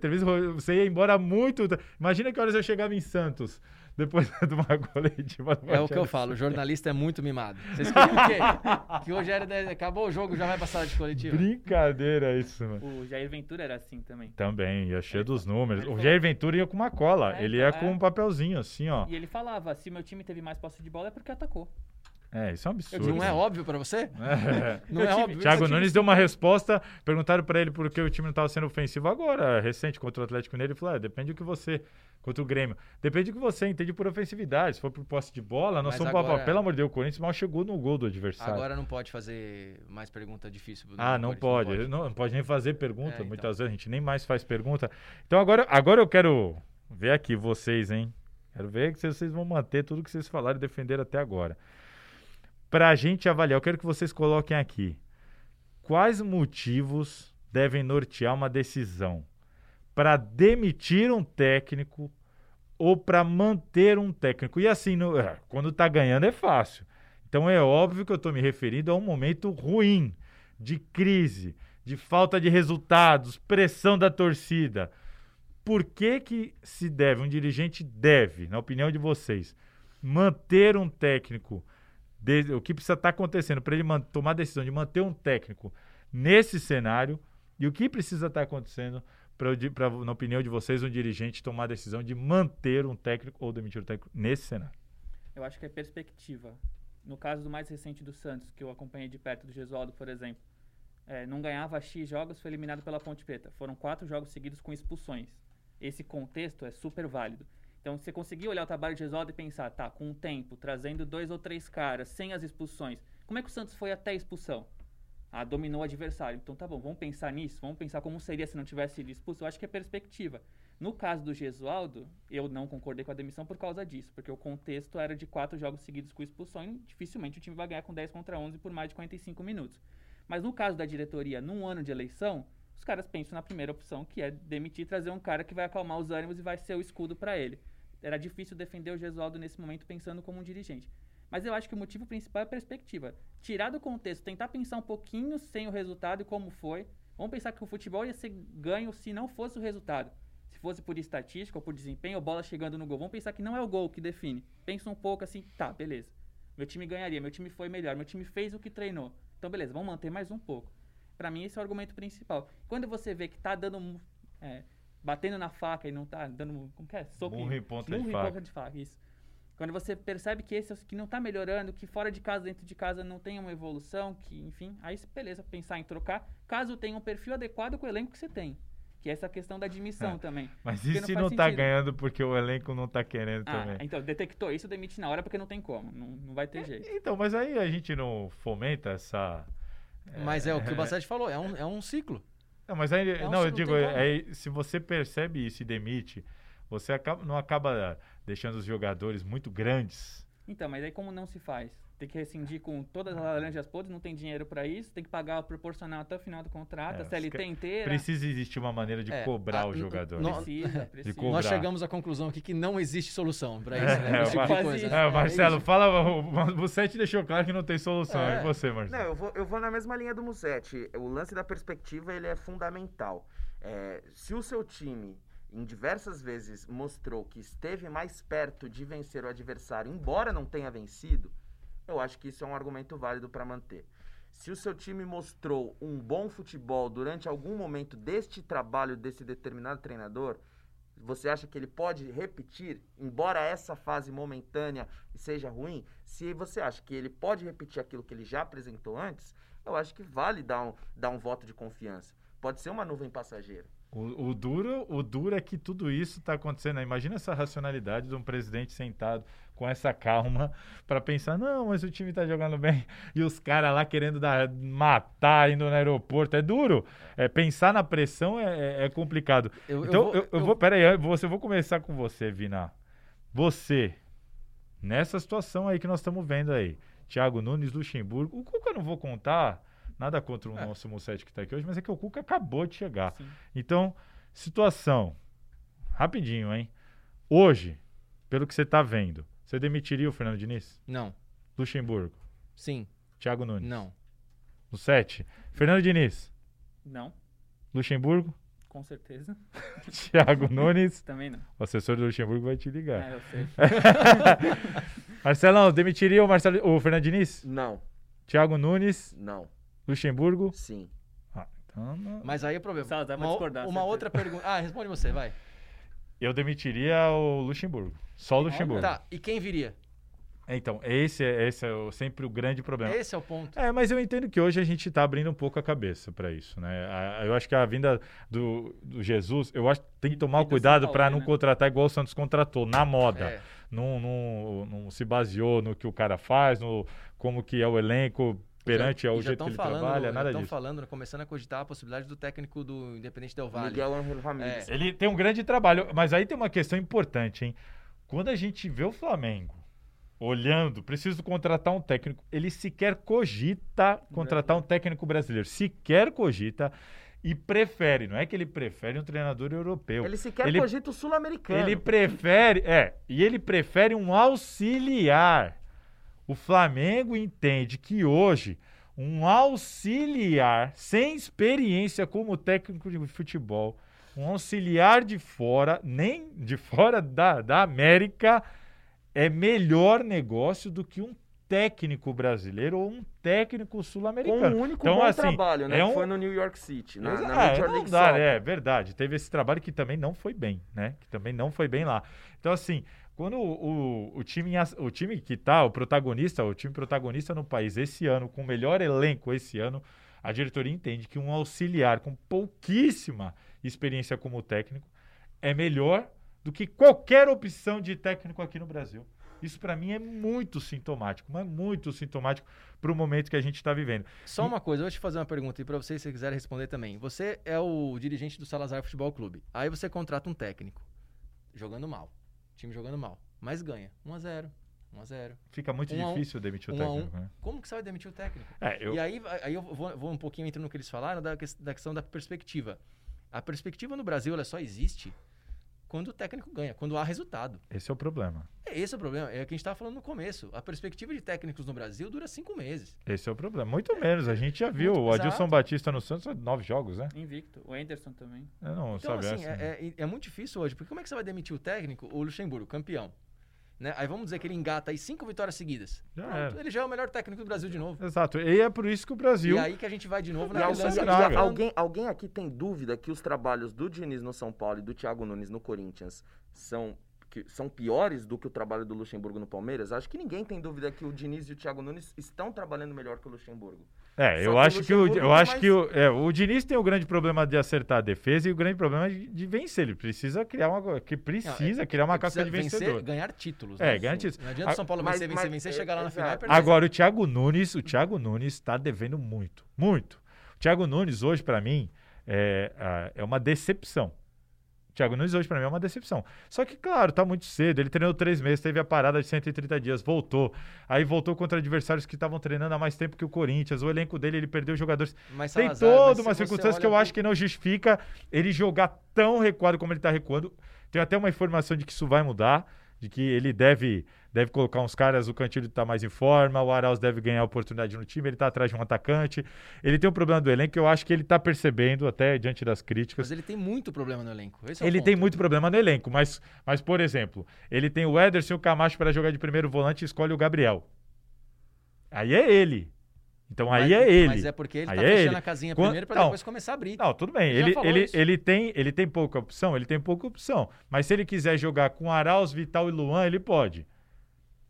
Você ia embora muito. Imagina que horas eu chegava em Santos depois de uma coletiva. do É o que eu falo, o jornalista é muito mimado. Vocês queriam o quê? Que o Rogério deve- acabou o jogo, já vai sala de coletiva. Brincadeira isso, mano. O Jair Ventura era assim também. Também, ia cheio Ele dos números. O Jair Ventura ia com uma cola. É, ele então, ia com é. um papelzinho, assim, ó. E ele falava, se meu time teve mais posse de bola é porque atacou. É, isso é um absurdo. Não é óbvio pra você? É. Não é óbvio. Thiago time- Nunes deu uma resposta, perguntaram pra ele por que o time não estava sendo ofensivo agora, recente, contra o Atlético Mineiro, ele falou, ah, depende do que você, contra o Grêmio, depende do que você entende por ofensividade, se for por posse de bola, nós Mas somos, agora- pelo amor de Deus, o Corinthians mal chegou no gol do adversário. Agora não pode fazer mais pergunta difícil. Ah, não pode. Não, não pode nem fazer pergunta. É, então. Muitas vezes a gente nem mais faz pergunta. Então agora, agora eu quero ver aqui vocês, hein? Quero ver se vocês vão manter tudo que vocês falaram e defenderam até agora. Pra gente avaliar, eu quero que vocês coloquem aqui. Quais motivos devem nortear uma decisão para demitir um técnico ou para manter um técnico? E assim, no- é, quando tá ganhando é fácil. Então é óbvio que eu estou me referindo a um momento ruim, de crise, de falta de resultados, pressão da torcida. Por que, que se deve, um dirigente deve, na opinião de vocês, manter um técnico? De- o que precisa estar acontecendo para ele man- tomar a decisão de manter um técnico nesse cenário? E o que precisa estar acontecendo para, na opinião de vocês, um dirigente tomar a decisão de manter um técnico ou demitir um técnico nesse cenário? Eu acho que é perspectiva. No caso do mais recente do Santos, que eu acompanhei de perto do Gesualdo, por exemplo, é, não ganhava X jogos, foi eliminado pela Ponte Preta. Foram quatro jogos seguidos com expulsões. Esse contexto é super válido. Então, você conseguir olhar o trabalho de Gesualdo e pensar, tá, com o tempo, trazendo dois ou três caras, sem as expulsões, como é que o Santos foi até a expulsão? Ah, dominou o adversário. Então tá bom, vamos pensar nisso, vamos pensar como seria se não tivesse sido expulso. Eu acho que é perspectiva. No caso do Gesualdo, eu não concordei com a demissão por causa disso, porque o contexto era de quatro jogos seguidos com expulsão e dificilmente o time vai ganhar com 10 contra 11 por mais de 45 minutos. Mas no caso da diretoria, num ano de eleição, os caras pensam na primeira opção, que é demitir e trazer um cara que vai acalmar os ânimos e vai ser o escudo para ele. Era difícil defender o Gesualdo nesse momento pensando como um dirigente. Mas eu acho que o motivo principal é a perspectiva. Tirar do contexto, tentar pensar um pouquinho sem o resultado e como foi. Vamos pensar que o futebol ia ser ganho se não fosse o resultado. Se fosse por estatística ou por desempenho, ou bola chegando no gol. Vamos pensar que não é o gol que define. Pensa um pouco assim, tá, beleza. Meu time ganharia, meu time foi melhor, meu time fez o que treinou. Então, beleza, vamos manter mais um pouco. Pra mim, esse é o argumento principal. Quando você vê que tá dando. é, batendo na faca e não tá dando. Como que é? Soco Murro em ponta de murro em faca. ponta de faca, isso. Quando você percebe que esse é que não tá melhorando, que fora de casa, dentro de casa não tem uma evolução, que, enfim, aí beleza, pensar em trocar, caso tenha um perfil adequado com o elenco que você tem. Que é essa questão da admissão É. também. Mas e não se não tá sentido. ganhando porque o elenco não tá querendo Ah, também? então, detectou isso, demite na hora porque não tem como. Não, não vai ter jeito. Então, mas aí a gente não fomenta essa. Mas é o que o Bassett falou, é um, é um ciclo. Não, mas aí, É um não, eu digo, não tem como. aí, se você percebe isso e demite, você acaba, não acaba deixando os jogadores muito grandes. Então, mas aí como não se faz? Tem que rescindir com todas as laranjas podres, não tem dinheiro para isso, tem que pagar proporcional até o final do contrato, É, a CLT inteira. Precisa existir uma maneira de É, cobrar a- o jogador. no- Precisa, precisa. Nós chegamos à conclusão aqui que não existe solução pra isso, né? É, tipo o coisa, É, né? É, o Marcelo, fala, o Bucete deixou claro que não tem solução. É. E você, Não, Marcelo? eu vou, eu vou na mesma linha do Musetti. O lance da perspectiva ele é fundamental. É, se o seu time, em diversas vezes, mostrou que esteve mais perto de vencer o adversário, embora não tenha vencido, eu acho que isso é um argumento válido para manter. Se o seu time mostrou um bom futebol durante algum momento deste trabalho desse determinado treinador, você acha que ele pode repetir, embora essa fase momentânea seja ruim? Se você acha que ele pode repetir aquilo que ele já apresentou antes, eu acho que vale dar um, dar um voto de confiança. Pode ser uma nuvem passageira. O, o duro, o duro é que tudo isso está acontecendo. né? Imagina essa racionalidade de um presidente sentado com essa calma para pensar: não, mas o time está jogando bem e os caras lá querendo dar, matar, indo no aeroporto. É duro. É, pensar na pressão é, é- é complicado. Eu- eu então, vou- eu, eu vou. Peraí, eu vou, eu vou começar com você, Vina. Você, nessa situação aí que nós estamos vendo aí, Thiago Nunes, Luxemburgo. O Cuca eu não vou contar. Nada contra o É. nosso Musset que está aqui hoje, mas é que o Cuca acabou de chegar. Sim. Então, situação. Rapidinho, hein? Hoje, pelo que você está vendo, você demitiria o Fernando Diniz? Não. Luxemburgo, Sim. Thiago Nunes. Não. No 7. Fernando Diniz, Não, Luxemburgo, com certeza. Thiago Nunes. Também não. O assessor do Luxemburgo vai te ligar. É, eu sei. Marcelão, demitiria o, Marcelo, o Fernando Diniz? Não, Thiago Nunes, não, Luxemburgo? sim. Ah, então não- Mas aí é o problema. Salazar vai uma, discordar, uma certeza. outra pergunta. Ah, responde você, vai. Eu demitiria o Luxemburgo. Só o Luxemburgo. Tá, e quem viria? Então, esse é, esse é o- sempre o grande problema. Esse é o ponto. É, mas eu entendo que hoje a gente está abrindo um pouco a cabeça para isso, né? A- Eu acho que a vinda do, do Jesus, eu acho que tem que tomar do cuidado para não né? contratar igual o Santos contratou, na moda. É. Não, não, não se baseou no que o cara faz, no como que é o elenco perante ao já jeito que ele falando, trabalha, nada estão disso. falando, começando a cogitar a possibilidade do técnico do Independente Del Valle. Miguel Angel Ramírez. É. Ele tem um grande trabalho, mas aí tem uma questão importante, hein? Quando a gente vê o Flamengo olhando, preciso contratar um técnico, ele sequer cogita contratar um técnico brasileiro, sequer cogita e prefere, não é que ele prefere um treinador europeu. Ele sequer Ele- cogita o sul-americano. Ele prefere, é, e ele prefere um auxiliar. O Flamengo entende que hoje um auxiliar sem experiência como técnico de futebol, um auxiliar de fora, nem de fora da, da América, é melhor negócio do que um técnico brasileiro ou um técnico sul-americano. um único Então, bom assim, trabalho, né? é um- foi no New York City, na, na é, Major não League dá, é verdade. Teve esse trabalho que também não foi bem, né? Que também não foi bem lá. Então, assim, quando o, o, o time, o time que tá, o protagonista, o time protagonista no país esse ano, com o melhor elenco esse ano, a diretoria entende que um auxiliar com pouquíssima experiência como técnico é melhor do que qualquer opção de técnico aqui no Brasil. Isso para mim é muito sintomático, mas muito sintomático para o momento que a gente está vivendo. Só uma coisa, eu vou te fazer uma pergunta e para vocês, se vocês quiserem responder também. Você é o dirigente do Salazar Futebol Clube. Aí você contrata um técnico, jogando mal. Time jogando mal, mas ganha. 1x0, 1x0. Fica muito difícil demitir o técnico, né? Como que você vai demitir o técnico? É, eu, E aí, aí eu vou, vou um pouquinho entrando no que eles falaram da, da questão da perspectiva. A perspectiva no Brasil ela só existe quando o técnico ganha, quando há resultado. esse é o problema. É Esse é o problema. É o que a gente estava falando no começo. A perspectiva de técnicos no Brasil dura cinco meses. Esse é o problema. Muito menos. A gente já viu. muito- O Adilson exato. Batista no Santos, nove jogos, né? Invicto. O Anderson também. Eu não Então, sabia assim, essa. é, é- é muito difícil hoje. Porque como é que você vai demitir o técnico, o Luxemburgo, campeão? Né? Aí vamos dizer que ele engata aí cinco vitórias seguidas. Já Pronto, ele já é o melhor técnico do Brasil de novo. Exato. E é por isso que o Brasil. E aí que a gente vai de novo na alguém, Alessandro e Braga. alguém, alguém aqui tem dúvida que os trabalhos do Diniz no São Paulo e do Thiago Nunes no Corinthians são, que, são piores do que o trabalho do Luxemburgo no Palmeiras? Acho que ninguém tem dúvida que o Diniz e o Thiago Nunes estão trabalhando melhor que o Luxemburgo. É, Só eu que acho que o, eu acho mais- que o, é, o Diniz tem o grande problema de acertar a defesa e o grande problema de, de vencer. Ele precisa criar uma que precisa criar uma casca de vencedor. vencer, ganhar títulos. É, né? ganhar títulos. Não adianta o São Paulo Mas- vencer, vencer, mas- vencer, é, chegar lá na final e exato. perder. Agora o Thiago Nunes, o Thiago Nunes está devendo muito, muito. O Thiago Nunes hoje para mim é, é uma decepção. Thiago Nunes hoje para mim é uma decepção. Só que, claro, tá muito cedo. Ele treinou três meses, teve a parada de 130 dias, voltou. Aí voltou contra adversários que estavam treinando há mais tempo que o Corinthians. O elenco dele, ele perdeu jogadores. Mas, Tem Salazar, toda uma circunstância que eu acho que não justifica ele jogar tão recuado como ele tá recuando. Tem até uma informação de que isso vai mudar, de que ele deve, deve colocar uns caras, o Cantilho tá mais em forma, o Arauz deve ganhar oportunidade no time, ele tá atrás de um atacante. Ele tem um problema do elenco que eu acho que ele tá percebendo, até diante das críticas. Mas ele tem muito problema no elenco. Esse é Ele tem muito problema no elenco, mas, mas, por exemplo, ele tem o Ederson e o Camacho para jogar de primeiro volante e escolhe o Gabriel. Aí é ele. Então aí Mas- é ele. Mas é porque ele Aí tá é fechando ele. a casinha Quan- primeiro pra Não. depois começar a abrir. Não, tudo bem. Ele Ele, ele, ele, tem, ele tem pouca opção, ele tem pouca opção. Mas se ele quiser jogar com Arauz, Vital e Luan, ele pode.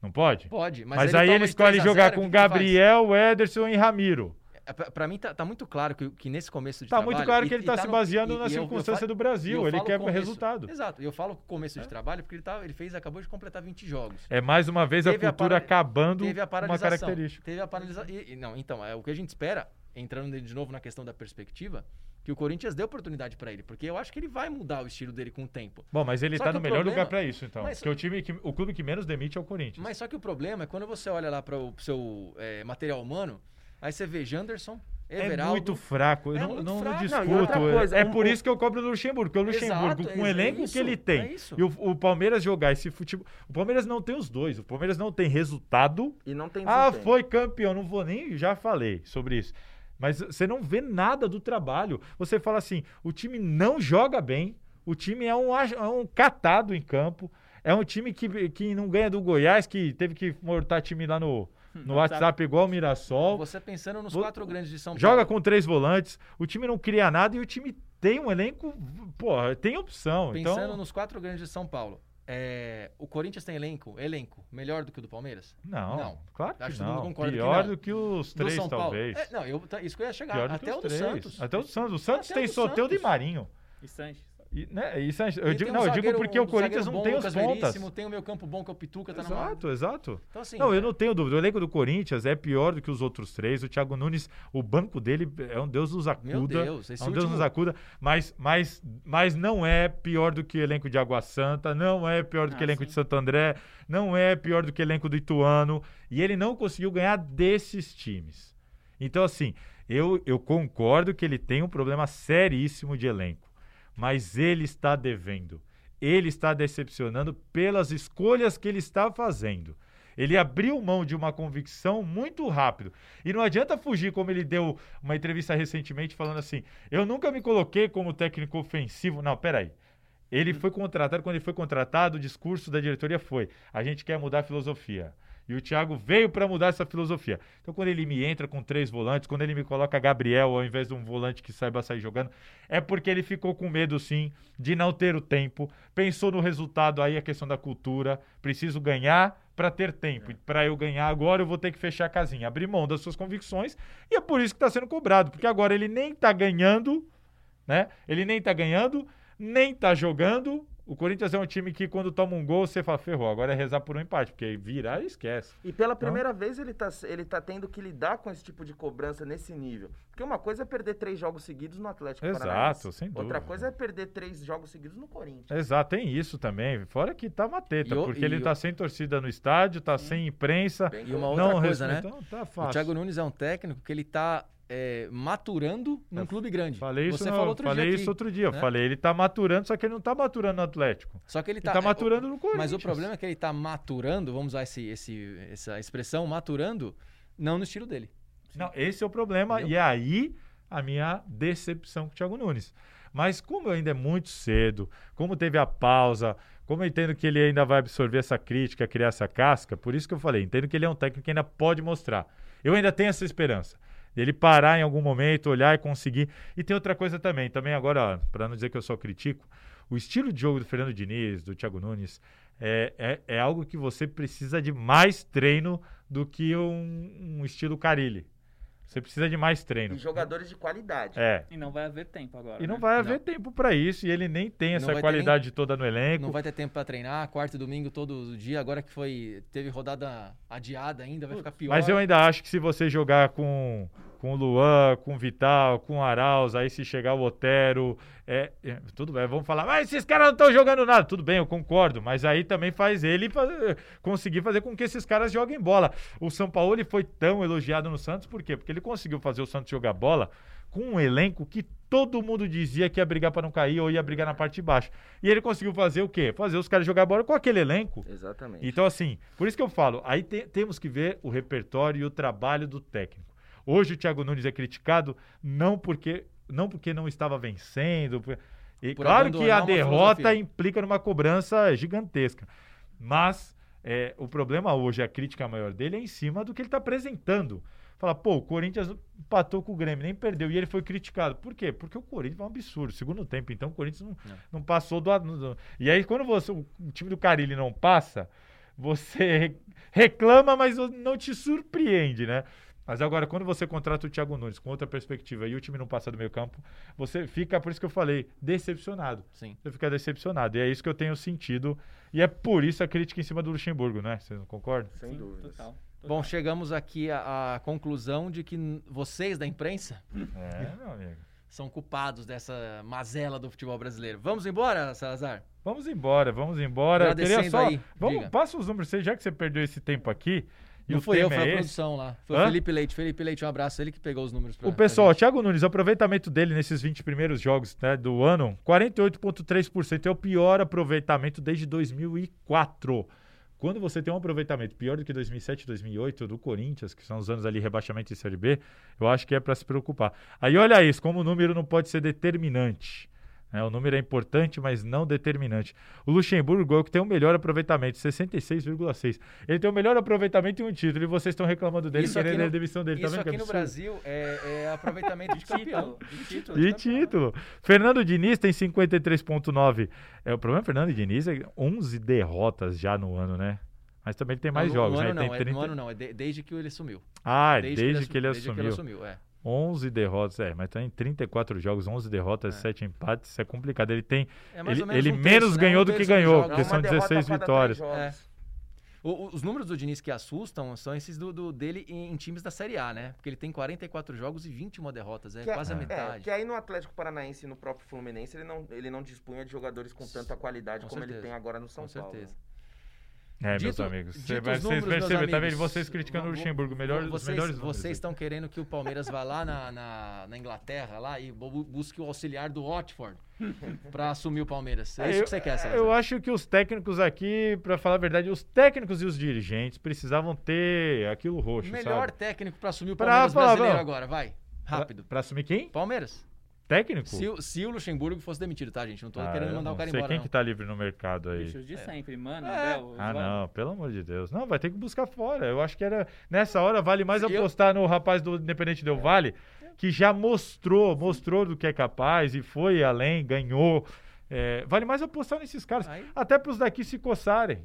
Não pode? Pode, mas, Mas, ele aí ele escolhe 3 a 0, jogar com? Gabriel, Ederson e Ramiro. É, Pra, pra mim tá, tá muito claro que, que nesse começo de Tá trabalho... muito claro que ele e tá se baseando e- na e eu- eu circunstância falo- do Brasil. eu Ele quer começo- resultado. Exato. E eu falo começo de É. trabalho porque ele, tá, ele fez, acabou de completar 20 jogos. É mais uma vez a Teve a cultura para- acabando Teve a uma característica. Teve a paralisação. Não, então, é o que a gente espera, entrando de novo na questão da perspectiva, que o Corinthians dê oportunidade pra ele, porque eu acho que ele vai mudar o estilo dele com o tempo. Bom, mas ele tá que no melhor problema- lugar pra isso, então. Mas- Porque o time que, o clube que menos demite é o Corinthians. Mas só que o problema é quando você olha lá para o seu é, material humano, aí você vê Janderson, é Everaldo. muito fraco. Eu É não, muito não, fraco. não Não, discuto. outra coisa, é um- por um- isso que eu cobro do Luxemburgo. Porque o Luxemburgo, Exato, com o é elenco isso, que ele tem, é isso. e o, o Palmeiras jogar esse futebol. O Palmeiras não tem os dois. O Palmeiras não tem resultado. E não tem Ah, desempenho. foi campeão. Não vou nem. Já falei sobre isso. Mas você não vê nada do trabalho. Você fala assim: o time não joga bem. O time é um, é um catado em campo. É um time que, que não ganha do Goiás, que teve que mortar time lá no, no WhatsApp igual o Mirassol. Você pensando nos Vou- quatro grandes de São Paulo. Joga com três volantes, o time não cria nada e o time tem um elenco, pô, tem opção. Pensando então, nos quatro grandes de São Paulo. é, o Corinthians tem elenco, elenco, melhor do que o do Palmeiras? não, Não. claro que Acho que todo mundo não. concorda que Pior não. do que os Do três, São Paulo? talvez. É, não, eu, isso que eu ia chegar. Pior do Até que o os do três. Santos. Até o Santos. O Santos Até tem do Soteldo e. Marinho. E Sanches. E, né, isso é- eu digo, um não, eu digo zagueiro- porque um o Corinthians zagueiro não bom, tem os Lucas pontas. Veríssimo, Tem o meu campo bom que é o Pituca, tá. Exato, exato. Então, assim, Não, eu é- não tenho dúvida. O elenco do Corinthians é pior do que os outros três. O Thiago Nunes, o banco dele é um Deus nos acuda. Meu Deus, esse é um Deus último- nos acuda. Mas, mas, mas não é pior do que o elenco de Água Santa, não é pior do que o Ah, elenco sim. de Santo André, não é pior do que o elenco do Ituano. E ele não conseguiu ganhar desses times. Então, assim, eu, eu concordo que ele tem um problema seríssimo de elenco. Mas ele está devendo. Ele está decepcionando pelas escolhas que ele está fazendo. Ele abriu mão de uma convicção muito rápido. E não adianta fugir, como ele deu uma entrevista recentemente falando assim: eu nunca me coloquei como técnico ofensivo. Não, peraí. Ele foi contratado, quando ele foi contratado, o discurso da diretoria foi: a gente quer mudar a filosofia. E o Thiago veio para mudar essa filosofia. Então, quando ele me entra com três volantes, quando ele me coloca Gabriel ao invés de um volante que saiba sair jogando, é porque ele ficou com medo, sim, de não ter o tempo. Pensou no resultado aí, a questão da cultura. Preciso ganhar para ter tempo. Para eu ganhar agora, eu vou ter que fechar a casinha, abrir mão das suas convicções. E é por isso que está sendo cobrado, porque agora ele nem está ganhando, né? Ele nem tá ganhando, nem tá jogando. O Corinthians é um time que quando toma um gol, você fala, ferrou, agora é rezar por um empate, porque virar esquece. E pela primeira vez ele tá, ele tá tendo que lidar com esse tipo de cobrança nesse nível. Porque uma coisa é perder três jogos seguidos no Atlético Exato, Paranaense. sem Outra dúvida. coisa é perder três jogos seguidos no Corinthians. Exato, tem isso também. Fora que tá uma teta, E o- porque ele o- tá sem torcida no estádio, tá sem imprensa. E uma outra não coisa, né? respeitando, Tá O fácil. Thiago Nunes é um técnico que ele tá é, maturando num Eu clube grande. Falei isso, Você no- falou outro falei dia isso aqui, outro dia. Eu né? falei, ele tá maturando, só que ele não tá maturando no Atlético. Só que ele Ele tá, tá é, maturando no o- Corinthians. Mas o problema é que ele tá maturando, vamos usar esse, esse, essa expressão, maturando, não no estilo dele. Não, esse é o problema. Entendeu? E aí a minha decepção com o Thiago Nunes. Mas como ainda é muito cedo, como teve a pausa, como eu entendo que ele ainda vai absorver essa crítica, criar essa casca, por isso que eu falei, entendo que ele é um técnico que ainda pode mostrar. Eu ainda tenho essa esperança. Ele parar em algum momento, olhar e conseguir. E tem outra coisa também, também agora, para não dizer que eu só critico, o estilo de jogo do Fernando Diniz, do Thiago Nunes, é, é, é algo que você precisa de mais treino do que um, um estilo Carilli. Você precisa de mais treino. E jogadores de qualidade. É. E não vai haver tempo agora. E não né? vai haver Não. tempo para isso. E ele nem tem essa qualidade toda no elenco. Não vai ter tempo pra treinar, quarto e domingo todo dia, agora que foi teve rodada adiada ainda, vai ficar pior. Mas eu ainda acho que se você jogar com, com o Luan, com o Vital, com o Arauz, aí se chegar o Otero, é, é, tudo bem, vamos falar, mas esses caras não estão jogando nada. Tudo bem, eu concordo, mas aí também faz ele fazer, conseguir fazer com que esses caras joguem bola. O São Paulo ele foi tão elogiado no Santos, por quê? Porque ele conseguiu fazer o Santos jogar bola com um elenco que todo mundo dizia que ia brigar para não cair ou ia brigar na parte de baixo. E ele conseguiu fazer o quê? Fazer os caras jogar bola com aquele elenco. Exatamente. Então, assim, por isso que eu falo, aí te, temos que ver o repertório e o trabalho do técnico. Hoje o Thiago Nunes é criticado não porque não porque não estava vencendo. E Por claro que a derrota filosofia. implica numa cobrança gigantesca. Mas é, o problema hoje, a crítica maior dele é em cima do que ele está apresentando. Fala, pô, o Corinthians empatou com o Grêmio, nem perdeu. E ele foi criticado. Por quê? Porque o Corinthians foi um absurdo. Segundo tempo, então, o Corinthians não, não passou do, do- E aí, quando você, o time do Carilli não passa, você reclama, mas não te surpreende, né? Mas agora, quando você contrata o Thiago Nunes com outra perspectiva e o time não passa do meio campo, você fica, por isso que eu falei, decepcionado. Sim. Você fica decepcionado. E é isso que eu tenho sentido. E é por isso a crítica em cima do Luxemburgo, né? Vocês não concordam? Sem Sim, dúvidas. Total, total. Bom, chegamos aqui à, à conclusão de que vocês da imprensa É, meu amigo. são culpados dessa mazela do futebol brasileiro. Vamos embora, Salazar? Vamos embora, vamos embora. Eu Queria Agradecendo só. aí, Vamos, diga. passa os números, já que você perdeu esse tempo aqui. E Não fui eu, foi a é produção lá. Foi Hã? o Felipe Leite. Felipe Leite, um abraço. Ele que pegou os números pra O pessoal, pra gente. Thiago Nunes, o aproveitamento dele nesses 20 primeiros jogos né, do ano, 48,3%. É o pior aproveitamento desde 2004. Quando você tem um aproveitamento pior do que 2007 e 2008 do Corinthians, que são os anos ali rebaixamento e Série B, eu acho que é para se preocupar. Aí olha isso, como o número não pode ser determinante. Né, o número é importante, mas não determinante. O Luxemburgo é o que tem o melhor aproveitamento, 66,6. Ele tem o melhor aproveitamento em um título e vocês estão reclamando dele, Isso querendo no- a demissão dele. tá Isso que aqui no? Brasil é, é aproveitamento de campeão. Título, de título. De título. Fernando Diniz tem 53,9. É, o problema do Fernando Diniz é 11 derrotas já no ano, né? Mas também ele tem mais no, jogos, no né? ano Ele não, tem é, 30... no ano não, é de- desde que ele assumiu. Ah, desde, que, ele assu- assumiu. desde que ele assumiu, é. 11 derrotas, é, mas tem 34 jogos, 11 derrotas, É. 7 empates, isso é complicado. Ele tem. É ele menos ele um menos terço, né? ganhou Um do que ganhou, porque são derrota a 16 cada vitórias. O- o- os números do Diniz que assustam são esses do, do- dele em, em times da Série A, né? Porque ele tem 44 jogos e 21 derrotas, é Que quase a é. É, metade. que aí no Atlético Paranaense e no próprio Fluminense ele não, ele não dispunha de jogadores com tanta qualidade Com como ele certeza. tem agora no São Com Paulo. certeza. É, meus Dito- amigos. dito Você- vocês números, meus percebem, tá vendo? Vocês criticando o Luxemburgo, melhor, vocês, melhores. Vocês estão querendo que o Palmeiras vá lá na, na, na Inglaterra lá e bu- busque o auxiliar do Watford pra assumir o Palmeiras. É isso eu, que você quer, César? Eu acho que os técnicos aqui, pra falar a verdade, os técnicos e os dirigentes precisavam ter aquilo roxo, Melhor sabe? técnico pra assumir o Pra Palmeiras falar, brasileiro vamos. agora, vai. Rápido. Pra, pra assumir quem? Palmeiras. Técnico? Se, o- se o Luxemburgo fosse demitido, tá, gente? Não tô Ah, querendo eu mandar o não cara sei embora, quem não. que tá livre no mercado aí. Bichos de sempre, mano, É. Abel, Ah, não, pelo amor de Deus. Não, vai ter que buscar fora. Eu acho que era. Nessa hora vale mais Eu- apostar no rapaz do Independente Del Vale, que já mostrou, mostrou do que é capaz e foi além, ganhou. É, vale mais apostar nesses caras. Aí- Até pros daqui se coçarem.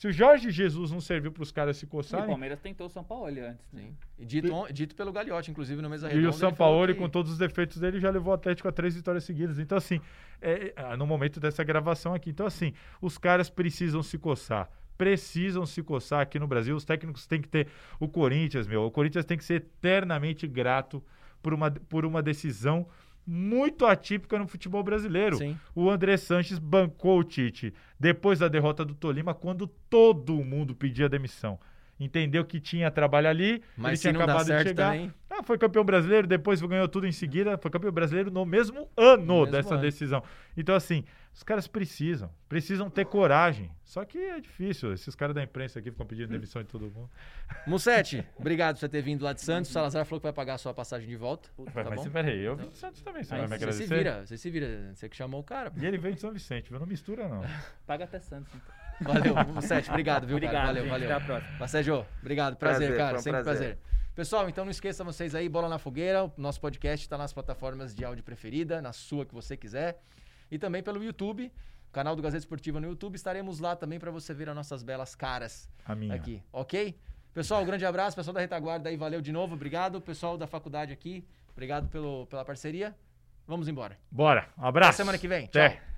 Se o Jorge Jesus não serviu pros caras se E o coçarem. Palmeiras tentou o São Paulo antes. né? Sim. E dito, on- dito pelo Gagliotti, inclusive, no mesa E redonda. o São Paulo, que- com todos os defeitos dele, já levou o Atlético a três vitórias seguidas. Então, assim, é, é, no momento dessa gravação aqui. Então, assim, os caras precisam se coçar. Precisam se coçar aqui no Brasil. Os técnicos têm que ter. O Corinthians, meu. O Corinthians tem que ser eternamente grato por uma, por uma decisão muito atípica no futebol brasileiro. Sim. O André Sanches bancou o Tite depois da derrota do Tolima, quando todo mundo pedia demissão. Entendeu que tinha trabalho ali, Mas ele tinha não dá acabado de chegar. também. Ah, foi campeão brasileiro, depois ganhou tudo em seguida. Foi campeão brasileiro no mesmo ano No mesmo dessa ano. decisão. Então, assim, os caras precisam. Precisam ter coragem. Só que é difícil. Esses caras da imprensa aqui ficam pedindo demissão de todo mundo. Mussete, obrigado por você ter vindo lá de Santos. O Salazar falou que vai pagar a sua passagem de volta. Tá Mas bom? peraí, eu vim de Santos também. Você Aí vai me você agradecer? se vira, você se vira. Você que chamou o cara. E ele veio de São Vicente, viu? Não mistura, não. Paga até Santos. Então. Valeu, Mussete, obrigado, viu, Obrigado, cara? Valeu, gente. valeu. Até a próxima. Passejo, obrigado. Prazer, Prazer, cara. um Sempre prazer. prazer. Pessoal, então não esqueçam vocês aí, Bola na Fogueira. O nosso podcast está nas plataformas de áudio preferida, na sua que você quiser. E também pelo YouTube, canal do Gazeta Esportiva no YouTube. Estaremos lá também para você ver as nossas belas caras A minha. aqui, ok? Pessoal, um grande abraço. Pessoal da retaguarda aí, valeu de novo. Obrigado. Pessoal da faculdade aqui, obrigado pelo, pela parceria. Vamos embora. Bora. Um abraço. Até semana que vem. Até. Tchau.